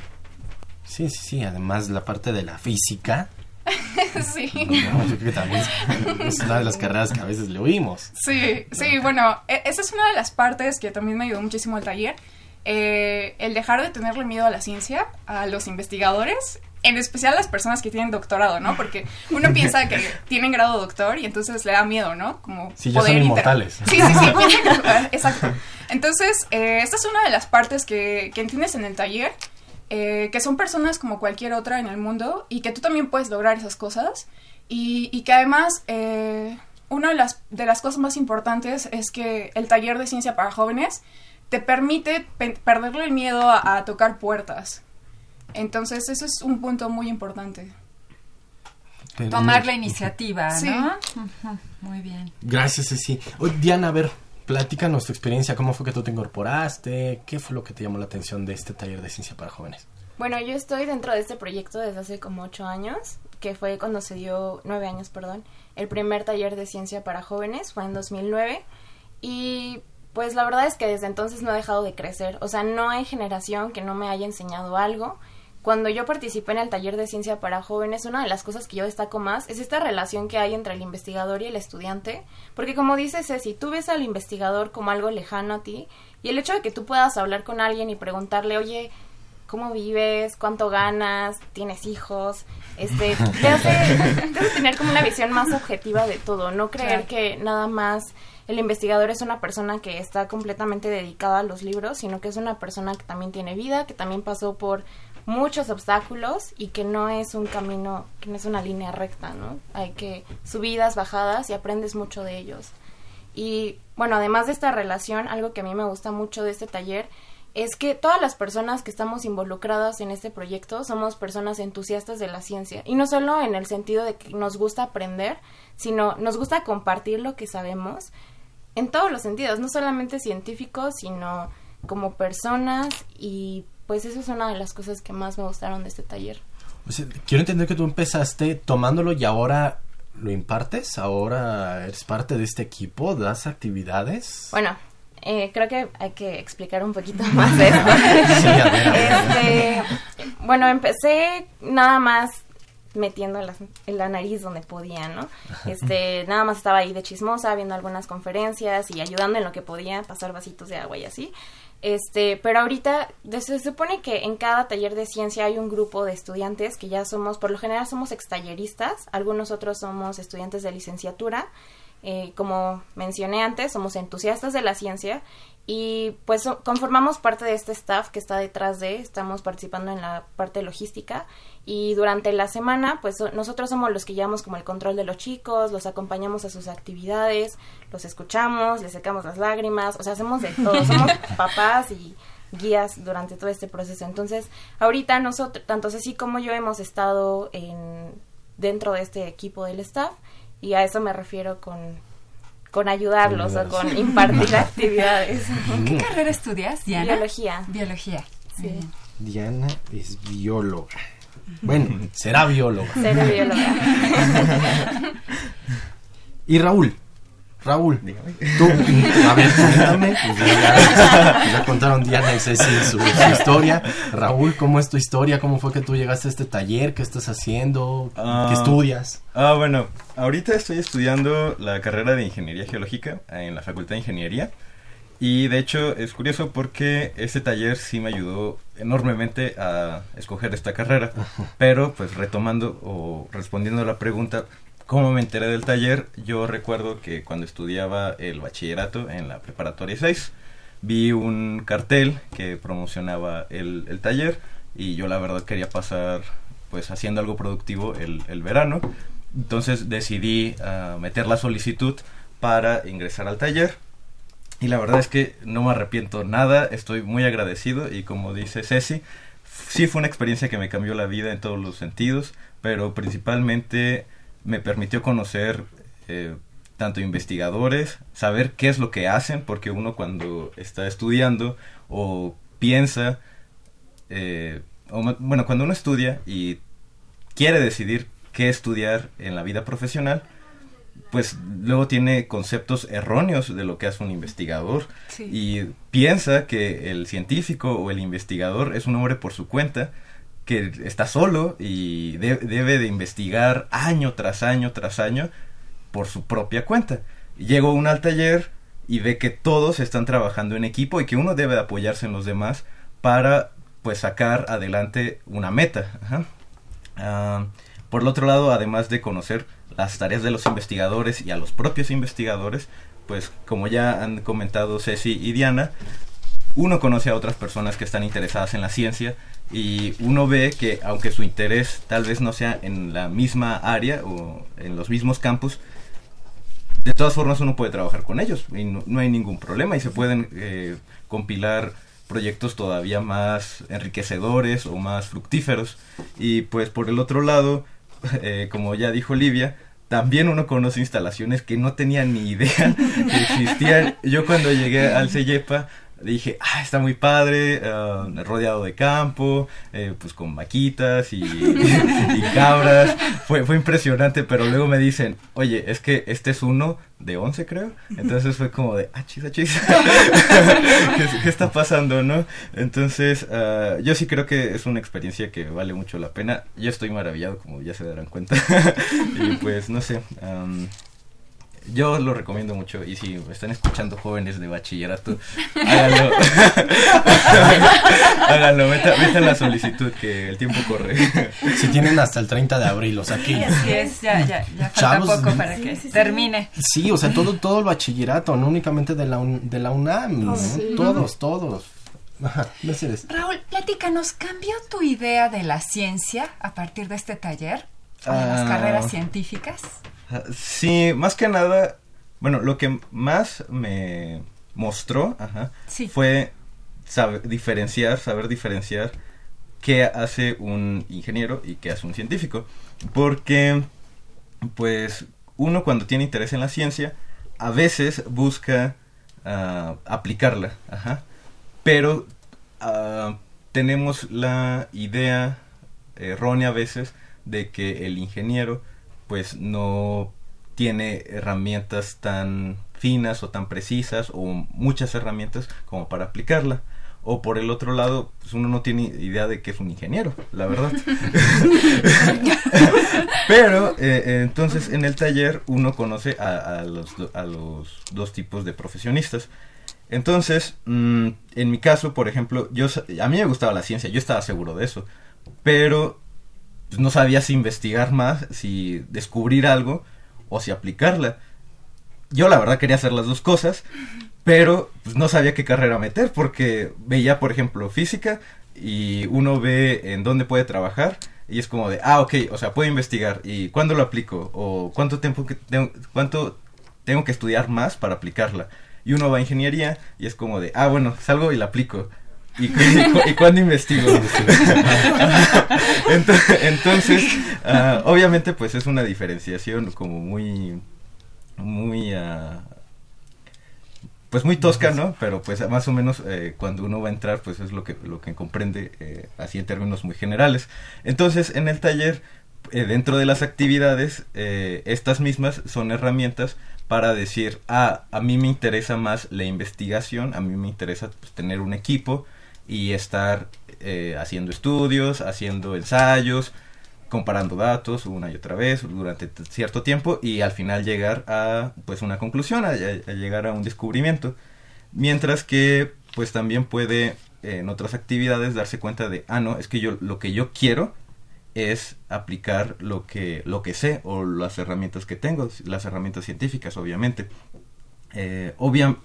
Sí, sí, sí, además la parte de la física. sí. yo creo que también es una de las carreras que a veces le oímos. Sí, sí, bueno, e, esa es una de las partes que también me ayudó muchísimo el taller. Eh, el dejar de tenerle miedo a la ciencia, a los investigadores, en especial las personas que tienen doctorado, ¿no? Porque uno piensa que tienen grado doctor y entonces le da miedo, ¿no? Como sí, ya son inmortales. Sí, sí, sí, exacto. Entonces, eh, esta es una de las partes que, que entiendes en el taller, eh, que son personas como cualquier otra en el mundo y que tú también puedes lograr esas cosas y, y que además... Eh, una de las, de las cosas más importantes es que el taller de ciencia para jóvenes te permite perderle el miedo a tocar puertas. Entonces, eso es un punto muy importante. tomar la iniciativa, Sí. ¿no? Muy bien. Gracias, Ceci. Oye, Diana, a ver, platícanos tu experiencia. ¿Cómo fue que tú te incorporaste? ¿Qué fue lo que te llamó la atención de este taller de ciencia para jóvenes? Bueno, yo estoy dentro de este proyecto desde hace como ocho años, que fue cuando se dio, nueve años, perdón, el primer taller de ciencia para jóvenes, fue en 2009, y pues la verdad es que desde entonces no he dejado de crecer, o sea, no hay generación que no me haya enseñado algo. Cuando yo participé en el taller de ciencia para jóvenes, una de las cosas que yo destaco más es esta relación que hay entre el investigador y el estudiante, porque como dice Ceci, tú ves al investigador como algo lejano a ti, y el hecho de que tú puedas hablar con alguien y preguntarle, oye, cómo vives, cuánto ganas, tienes hijos, este, te hace, te hace tener como una visión más objetiva de todo, no creer Claro. que nada más el investigador es una persona que está completamente dedicada a los libros, sino que es una persona que también tiene vida, que también pasó por muchos obstáculos y que no es un camino, que no es una línea recta, ¿no? Hay que subidas, bajadas y aprendes mucho de ellos. Y bueno, además de esta relación, algo que a mí me gusta mucho de este taller es que todas las personas que estamos involucradas en este proyecto somos personas entusiastas de la ciencia. Y no solo en el sentido de que nos gusta aprender, sino nos gusta compartir lo que sabemos en todos los sentidos, no solamente científicos, sino como personas y pues eso es una de las cosas que más me gustaron de este taller. O sea, quiero entender que tú empezaste tomándolo y ahora lo impartes, ahora eres parte de este equipo, das actividades. Bueno, eh, creo que hay que explicar un poquito más esto. Sí, a ver, a ver. Este, bueno, empecé nada más metiendo la, en la nariz donde podía, ¿no? Este, nada más estaba ahí de chismosa, viendo algunas conferencias y ayudando en lo que podía, pasar vasitos de agua y así. Este, pero ahorita se supone que en cada taller de ciencia hay un grupo de estudiantes que ya somos, por lo general somos extalleristas, algunos otros somos estudiantes de licenciatura, eh, como mencioné antes, somos entusiastas de la ciencia y pues conformamos parte de este staff que está detrás de, estamos participando en la parte logística y durante la semana pues so- nosotros somos los que llevamos como el control de los chicos, los acompañamos a sus actividades, los escuchamos, les secamos las lágrimas, o sea, hacemos de todo, somos papás y guías durante todo este proceso. Entonces, ahorita nosotros, tanto Ceci como yo hemos estado en dentro de este equipo del staff y a eso me refiero con, con ayudarlos o con impartir actividades. ¿Qué carrera estudias, Diana? Biología. Biología. Sí. Diana es bióloga. Bueno, será bióloga. Seré bióloga. Y Raúl, Raúl, tú, a ver, cuéntame, pues ya, ya contaron Diana y Ceci su, su historia. Raúl, ¿cómo es tu historia? ¿Cómo fue que tú llegaste a este taller? ¿Qué estás haciendo? Ah, ¿Qué estudias? Ah, bueno, ahorita estoy estudiando la carrera de Ingeniería Geológica en la Facultad de Ingeniería. Y de hecho es curioso porque este taller sí me ayudó enormemente a escoger esta carrera. Pero pues retomando o respondiendo a la pregunta, ¿cómo me enteré del taller? Yo recuerdo que cuando estudiaba el bachillerato en la preparatoria 6, vi un cartel que promocionaba el, el taller y yo la verdad quería pasar pues haciendo algo productivo el, el verano. Entonces decidí ah, meter la solicitud para ingresar al taller. Y la verdad es que no me arrepiento nada, estoy muy agradecido y como dice Ceci, sí fue una experiencia que me cambió la vida en todos los sentidos, pero principalmente me permitió conocer eh, tanto investigadores, saber qué es lo que hacen, porque uno cuando está estudiando o piensa, eh, o bueno, cuando uno estudia y quiere decidir qué estudiar en la vida profesional, pues luego tiene conceptos erróneos de lo que hace un investigador Sí. y piensa que el científico o el investigador es un hombre por su cuenta que está solo y de- debe de investigar año tras año tras año por su propia cuenta. Llegó uno al taller y ve que todos están trabajando en equipo y que uno debe de apoyarse en los demás para pues sacar adelante una meta. Ah, por el otro lado, además de conocer las tareas de los investigadores y a los propios investigadores, pues como ya han comentado Ceci y Diana, uno conoce a otras personas que están interesadas en la ciencia y uno ve que aunque su interés tal vez no sea en la misma área o en los mismos campus, de todas formas uno puede trabajar con ellos y no, hay ningún problema y se pueden eh, compilar proyectos todavía más enriquecedores o más fructíferos y pues por el otro lado eh, como ya dijo Olivia, también uno conoce instalaciones que no tenía ni idea que existían. Yo cuando llegué al CEYEPA dije, ah, está muy padre, ah, rodeado de campo, eh, pues con vaquitas y, y, cabras. Fue, fue impresionante, pero luego me dicen, oye, es que este es uno de 11, creo. Entonces fue como de, ah, chis, ah, chis. ¿Qué, está pasando, no? Entonces, ah, yo sí creo que es una experiencia que vale mucho la pena. Yo estoy maravillado, como ya se darán cuenta. y pues, no sé. Yo lo recomiendo mucho y si están escuchando jóvenes de bachillerato, háganlo. háganlo, metan, la solicitud que el tiempo corre. si tienen hasta el 30 de abril, o sea que... Así es, ya, ya, ya falta poco para que termine. Sí, o sea, todo, todo el bachillerato, no únicamente de la, de la UNAM, oh, todos, todos. Ajá, Raúl, platícanos, ¿cambió tu idea de la ciencia a partir de este taller? ¿O de las ah. carreras científicas? Sí, más que nada, bueno, lo que más me mostró fue saber diferenciar, saber diferenciar qué hace un ingeniero y qué hace un científico. Porque, pues, uno cuando tiene interés en la ciencia, a veces busca ah, aplicarla, pero ah, tenemos la idea errónea a veces de que el ingeniero pues no tiene herramientas tan finas o tan precisas o muchas herramientas como para aplicarla. O por el otro lado, pues uno no tiene idea de que es un ingeniero, la verdad. Pero eh, entonces en el taller uno conoce a, los, a, los, dos tipos de profesionistas. Entonces, mm, en mi caso, por ejemplo, yo a mí me gustaba la ciencia, yo estaba seguro de eso, pero pues, no sabía si investigar más, si descubrir algo o si aplicarla. Yo la verdad quería hacer las dos cosas, pero pues, no sabía qué carrera meter porque veía, por ejemplo, física y uno ve en dónde puede trabajar y es como de, ah, ok, o sea, puedo investigar y cuándo lo aplico o cuánto tiempo que tengo, cuánto tengo que estudiar más para aplicarla. Y uno va a ingeniería y es como de, ah, bueno, salgo y la aplico. ¿Y, y, cuándo investigo? entonces, ah, obviamente, pues es una diferenciación como muy, muy, uh, pues muy tosca, ¿no? Pero pues más o menos eh, cuando uno va a entrar, pues es lo que, lo que comprende eh, así en términos muy generales. Entonces, en el taller, eh, dentro de las actividades, estas mismas son herramientas para decir, ah, a mí me interesa más la investigación, a mí me interesa pues, tener un equipo, y estar eh, haciendo estudios, haciendo ensayos, comparando datos una y otra vez durante cierto tiempo y al final llegar a pues una conclusión, a, llegar a un descubrimiento. Mientras que pues también puede en otras actividades darse cuenta de, ah, no, es que yo lo que yo quiero es aplicar lo que, lo que sé o las herramientas que tengo, las herramientas científicas, obviamente. Eh, eh,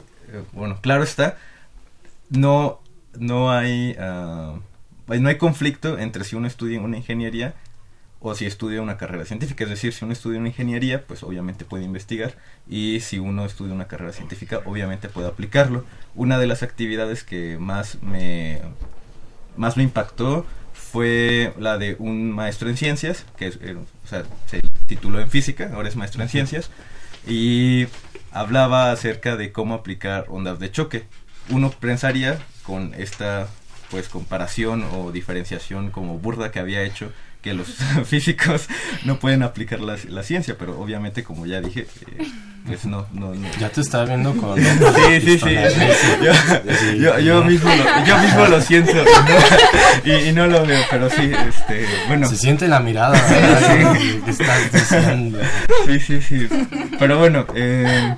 bueno, claro está, no no hay, uh, no hay conflicto entre si uno estudia una ingeniería o si estudia una carrera científica. Es decir, si uno estudia una ingeniería, pues obviamente puede investigar y si uno estudia una carrera científica, obviamente puede aplicarlo. Una de las actividades que más me, más me impactó fue la de un maestro en ciencias, que eh, se tituló en física, ahora es maestro en ciencias, y hablaba acerca de cómo aplicar ondas de choque. Uno pensaría con esta pues comparación o diferenciación como burda que había hecho que los físicos no pueden aplicar la, la, ciencia, pero obviamente como ya dije, eh, pues no, no, Ya te estaba viendo con... sí, sí, sí. Yo, yo, mismo, lo, yo mismo lo siento y, no lo veo, pero sí, este, bueno. Se siente la mirada que estás diciendo. Sí, sí, sí. Pero bueno, eh,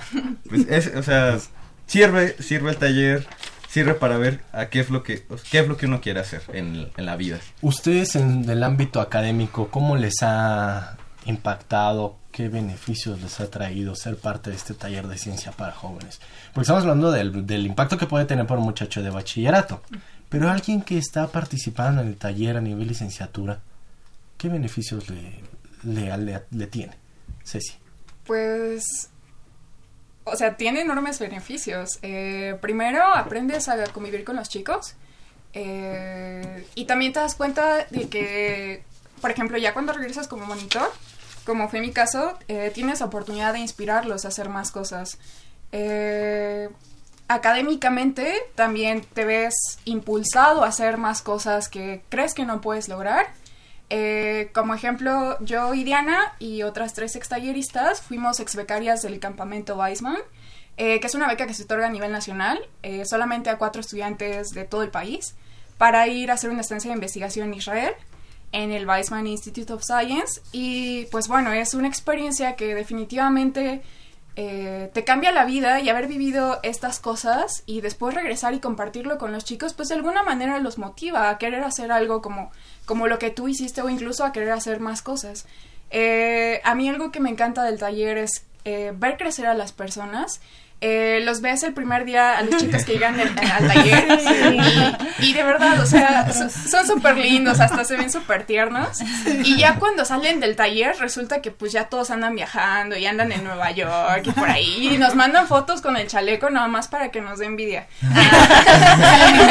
pues es, o sea, sirve, sirve el taller sirve para ver a qué es lo que qué es lo que uno quiere hacer en, la vida. Ustedes en el ámbito académico, ¿cómo les ha impactado? ¿Qué beneficios les ha traído ser parte de este taller de ciencia para jóvenes? Porque estamos hablando del, impacto que puede tener para un muchacho de bachillerato, pero alguien que está participando en el taller a nivel licenciatura, ¿qué beneficios le, le, le tiene? Ceci. Pues o sea, tiene enormes beneficios. Eh, primero, aprendes a convivir con los chicos. Eh, y también te das cuenta de que por ejemplo, ya cuando regresas como monitor, como fue mi caso, eh, tienes oportunidad de inspirarlos a hacer más cosas. Eh, académicamente también te ves impulsado a hacer más cosas que crees que no puedes lograr. Eh, como ejemplo, yo y Diana y otras tres extalleristas fuimos exbecarias del campamento Weizmann, eh, que es una beca que se otorga a nivel nacional, eh, solamente a cuatro estudiantes de todo el país, para ir a hacer una estancia de investigación en Israel, en el Weizmann Institute of Science. Y pues bueno, es una experiencia que definitivamente eh, te cambia la vida y haber vivido estas cosas y después regresar y compartirlo con los chicos, pues de alguna manera los motiva a querer hacer algo como, como lo que tú hiciste o incluso a querer hacer más cosas. Eh, a mí algo que me encanta del taller es eh, ver crecer a las personas eh, los ves el primer día a los chicos que llegan al taller y, de verdad, o sea, son súper lindos, hasta se ven súper tiernos. Y ya cuando salen del taller resulta que pues ya todos andan viajando y andan en Nueva York y por ahí y nos mandan fotos con el chaleco nada más para que nos dé envidia. Salen en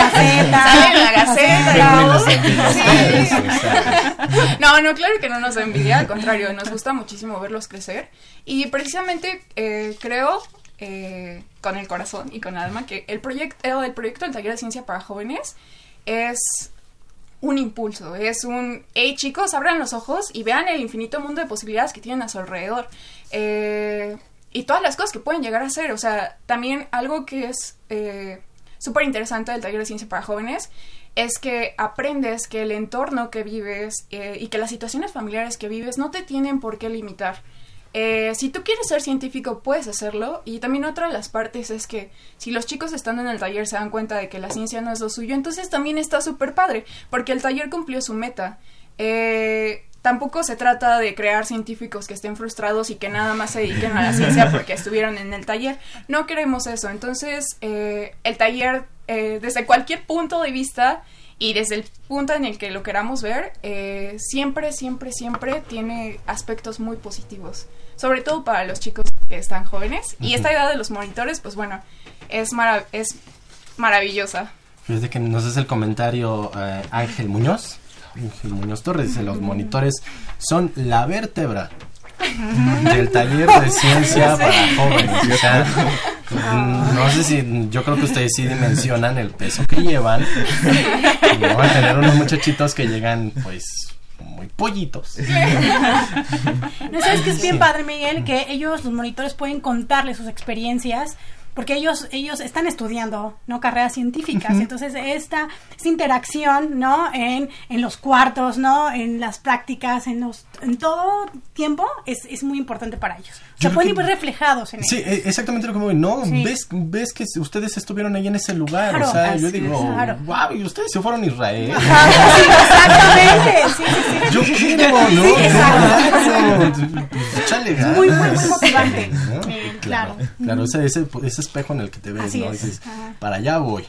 la Gaceta. No, no, claro que no nos da envidia, al contrario, nos gusta muchísimo verlos crecer. Y precisamente eh, creo eh, con el corazón y con el alma que el proyecto, el proyecto del taller de ciencia para jóvenes es un impulso, es un, hey chicos, abran los ojos y vean el infinito mundo de posibilidades que tienen a su alrededor. Eh, y todas las cosas que pueden llegar a ser. O sea, también algo que es eh, súper interesante del taller de ciencia para jóvenes es que aprendes que el entorno que vives y que las situaciones familiares que vives no te tienen por qué limitar. Eh, si tú quieres ser científico, puedes hacerlo. Y también otra de las partes es que si los chicos estando en el taller se dan cuenta de que la ciencia no es lo suyo, entonces también está súper padre, porque el taller cumplió su meta. Eh, tampoco se trata de crear científicos que estén frustrados y que nada más se dediquen a la ciencia porque estuvieron en el taller. No queremos eso. Entonces, eh, el taller, desde cualquier punto de vista, y desde el punto en el que lo queramos ver, siempre, siempre, siempre tiene aspectos muy positivos sobre todo para los chicos que están jóvenes. Y esta idea de los monitores, pues bueno, es, es maravillosa. Desde que nos hace el comentario eh, Ángel Muñoz, Ángel Muñoz Torres, dice, los monitores son la vértebra del taller de ciencia para jóvenes. O sea, mm, no sé si, yo creo que ustedes sí dimensionan el peso que llevan. Van a tener unos muchachitos que llegan, pues, muy pollitos. ¿No sabes que es bien padre, Miguel? Que ellos, los monitores, pueden contarles sus experiencias porque ellos ellos están estudiando no carreras científicas. Entonces esta, esta interacción no en, en los cuartos no en las prácticas en los en todo tiempo es, es muy importante para ellos se pueden ver reflejados en Sí, e, exactamente lo que me no, ves, ves que ustedes estuvieron ahí en ese lugar, o sea, yo digo, wow, y ustedes se fueron a Israel. exactamente, sí, sí, Yo quiero, ¿no? Sí, Muy, muy, muy motivante. Claro, claro, ese, ese, ese, espejo en el que te ves, ¿no? Dices, para allá voy,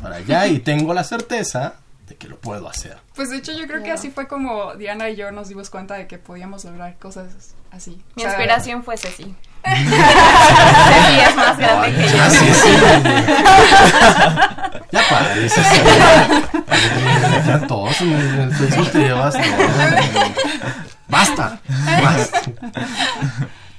para allá y tengo la certeza de que lo puedo hacer. Pues de hecho yo creo que así fue como Diana y yo nos dimos cuenta de que podíamos lograr cosas así. Mi inspiración fue Ceci. Ceci es más grande que yo. Sí, sí. ya parece. Ya todos te llevas Basta. Basta.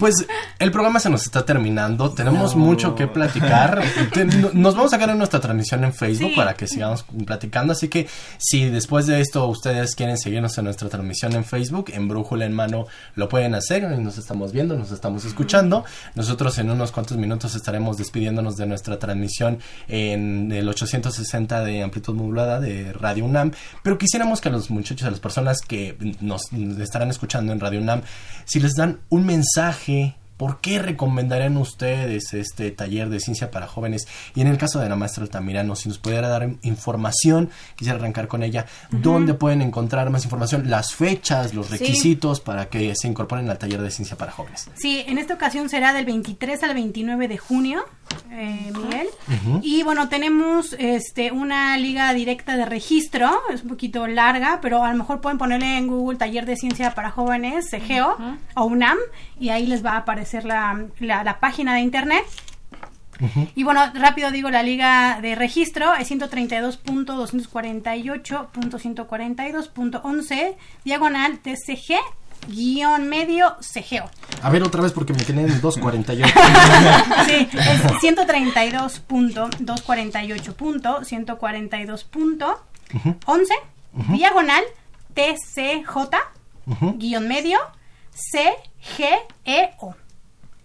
Pues el programa se nos está terminando, tenemos mucho que platicar. Nos vamos a quedar en nuestra transmisión en Facebook para que sigamos platicando, así que si después de esto ustedes quieren seguirnos en nuestra transmisión en Facebook, en Brújula en Mano lo pueden hacer, nos estamos viendo, nos estamos escuchando. Nosotros en unos cuantos minutos estaremos despidiéndonos de nuestra transmisión en el 860 de amplitud modulada de Radio UNAM, pero quisiéramos que a los muchachos, a las personas que nos estarán escuchando en Radio UNAM, si les dan un mensaje ¿Por qué recomendarían ustedes este taller de ciencia para jóvenes? Y en el caso de la maestra Altamirano, si nos pudiera dar información, quisiera arrancar con ella, ¿dónde pueden encontrar más información? Las fechas, los requisitos para que se incorporen al taller de ciencia para jóvenes. Sí, en esta ocasión será del 23 al 29 de junio, eh, Miguel. Y bueno, tenemos este una liga directa de registro, es un poquito larga, pero a lo mejor pueden ponerle en Google taller de ciencia para jóvenes, CEGEO o UNAM, y ahí les va a aparecer la, la, página de internet. Y bueno, rápido digo, la liga de registro es 132.248.142.11, diagonal TCG, guion medio CGO. A ver otra vez porque me quedé en 248. sí, es 132.248.142.11, diagonal TCJ, guion medio CGEO.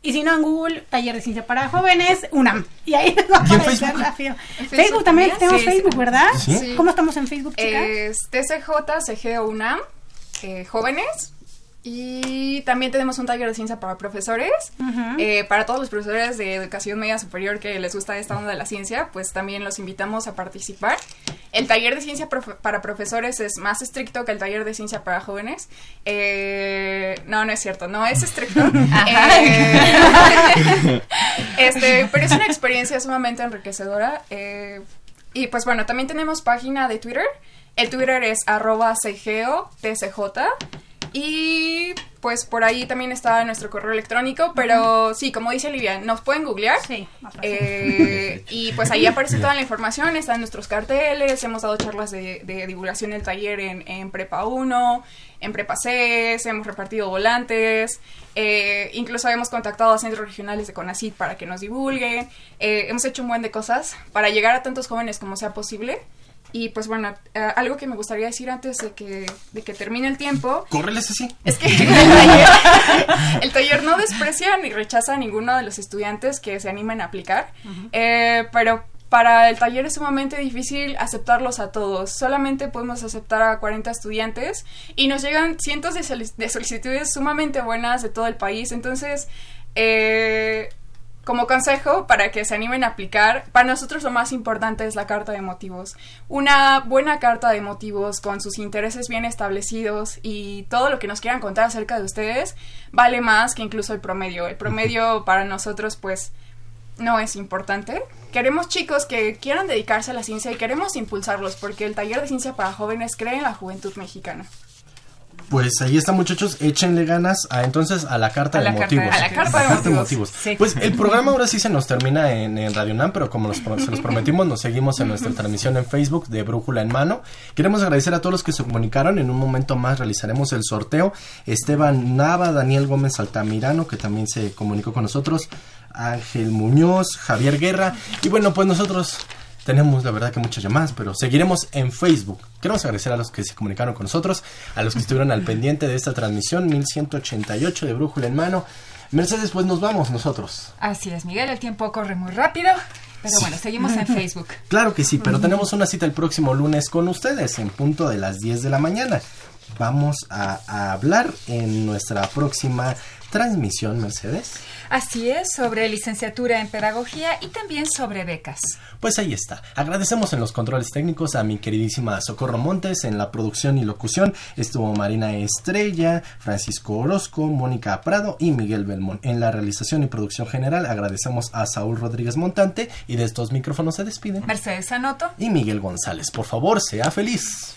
Y si no, en Google, Taller de Ciencia para Jóvenes, UNAM. Y ahí les va a aparecer rápido. Facebook, también tenemos Facebook, ¿verdad? Sí. ¿Cómo estamos en Facebook, chicas? Es TCJ, CGO UNAM, eh, jóvenes. Y también tenemos un taller de ciencia para profesores. Eh, para todos los profesores de educación media superior que les gusta esta onda de la ciencia, pues también los invitamos a participar. El taller de ciencia profe- para profesores es más estricto que el taller de ciencia para jóvenes. Eh, no, no es cierto, no es estricto. Eh, este, pero es una experiencia sumamente enriquecedora. y pues bueno, también tenemos página de Twitter. El Twitter es arroba TCJ. Y pues por ahí también está nuestro correo electrónico, pero sí, como dice Olivia, nos pueden googlear. Sí, Eh, y pues ahí aparece toda la información, están nuestros carteles, hemos dado charlas de, de divulgación del taller en, en Prepa 1, en Prepa 6, hemos repartido volantes, eh, incluso hemos contactado a centros regionales de CONACYT para que nos divulguen, eh, hemos hecho un buen de cosas para llegar a tantos jóvenes como sea posible. Y pues bueno, eh, algo que me gustaría decir antes de que, de que termine el tiempo Córreles así. es que el taller, el taller no desprecia ni rechaza a ninguno de los estudiantes que se animen a aplicar, eh, pero para el taller es sumamente difícil aceptarlos a todos. Solamente podemos aceptar a 40 estudiantes y nos llegan cientos de, solic- de solicitudes sumamente buenas de todo el país. Entonces, eh, como consejo para que se animen a aplicar, para nosotros lo más importante es la carta de motivos. Una buena carta de motivos con sus intereses bien establecidos y todo lo que nos quieran contar acerca de ustedes vale más que incluso el promedio. El promedio para nosotros pues no es importante. Queremos chicos que quieran dedicarse a la ciencia y queremos impulsarlos porque el taller de ciencia para jóvenes cree en la juventud mexicana. Pues ahí está, muchachos. Échenle ganas a, entonces a la carta A de la carta- motivos. a la carta de motivos. Sí. Pues el programa ahora sí se nos termina en, en Radio Nam, pero como nos se los prometimos, nos seguimos en nuestra transmisión en Facebook de Brújula en Mano. Queremos agradecer a todos los que se comunicaron. En un momento más realizaremos el sorteo. Esteban Nava, Daniel Gómez Altamirano, que también se comunicó con nosotros. Ángel Muñoz, Javier Guerra. Y bueno, pues nosotros tenemos la verdad que muchas llamadas, pero seguiremos en Facebook. Queremos agradecer a los que se comunicaron con nosotros, a los que estuvieron al pendiente de esta transmisión 1188 de Brújula en Mano. Mercedes, pues nos vamos nosotros. Así es, Miguel, el tiempo corre muy rápido, pero bueno, seguimos en Facebook. Claro que sí, pero tenemos una cita el próximo lunes con ustedes en punto de las 10 de la mañana. Vamos a, a hablar en nuestra próxima transmisión, Mercedes. Así es, sobre licenciatura en pedagogía y también sobre becas. Pues ahí está. Agradecemos en los controles técnicos a mi queridísima Socorro Montes en la producción y locución. Estuvo Marina Estrella, Francisco Orozco, Mónica Prado y Miguel Belmont. En la realización y producción general agradecemos a Saúl Rodríguez Montante y de estos micrófonos se despiden. Mercedes Anoto. Y Miguel González. Por favor, sea feliz.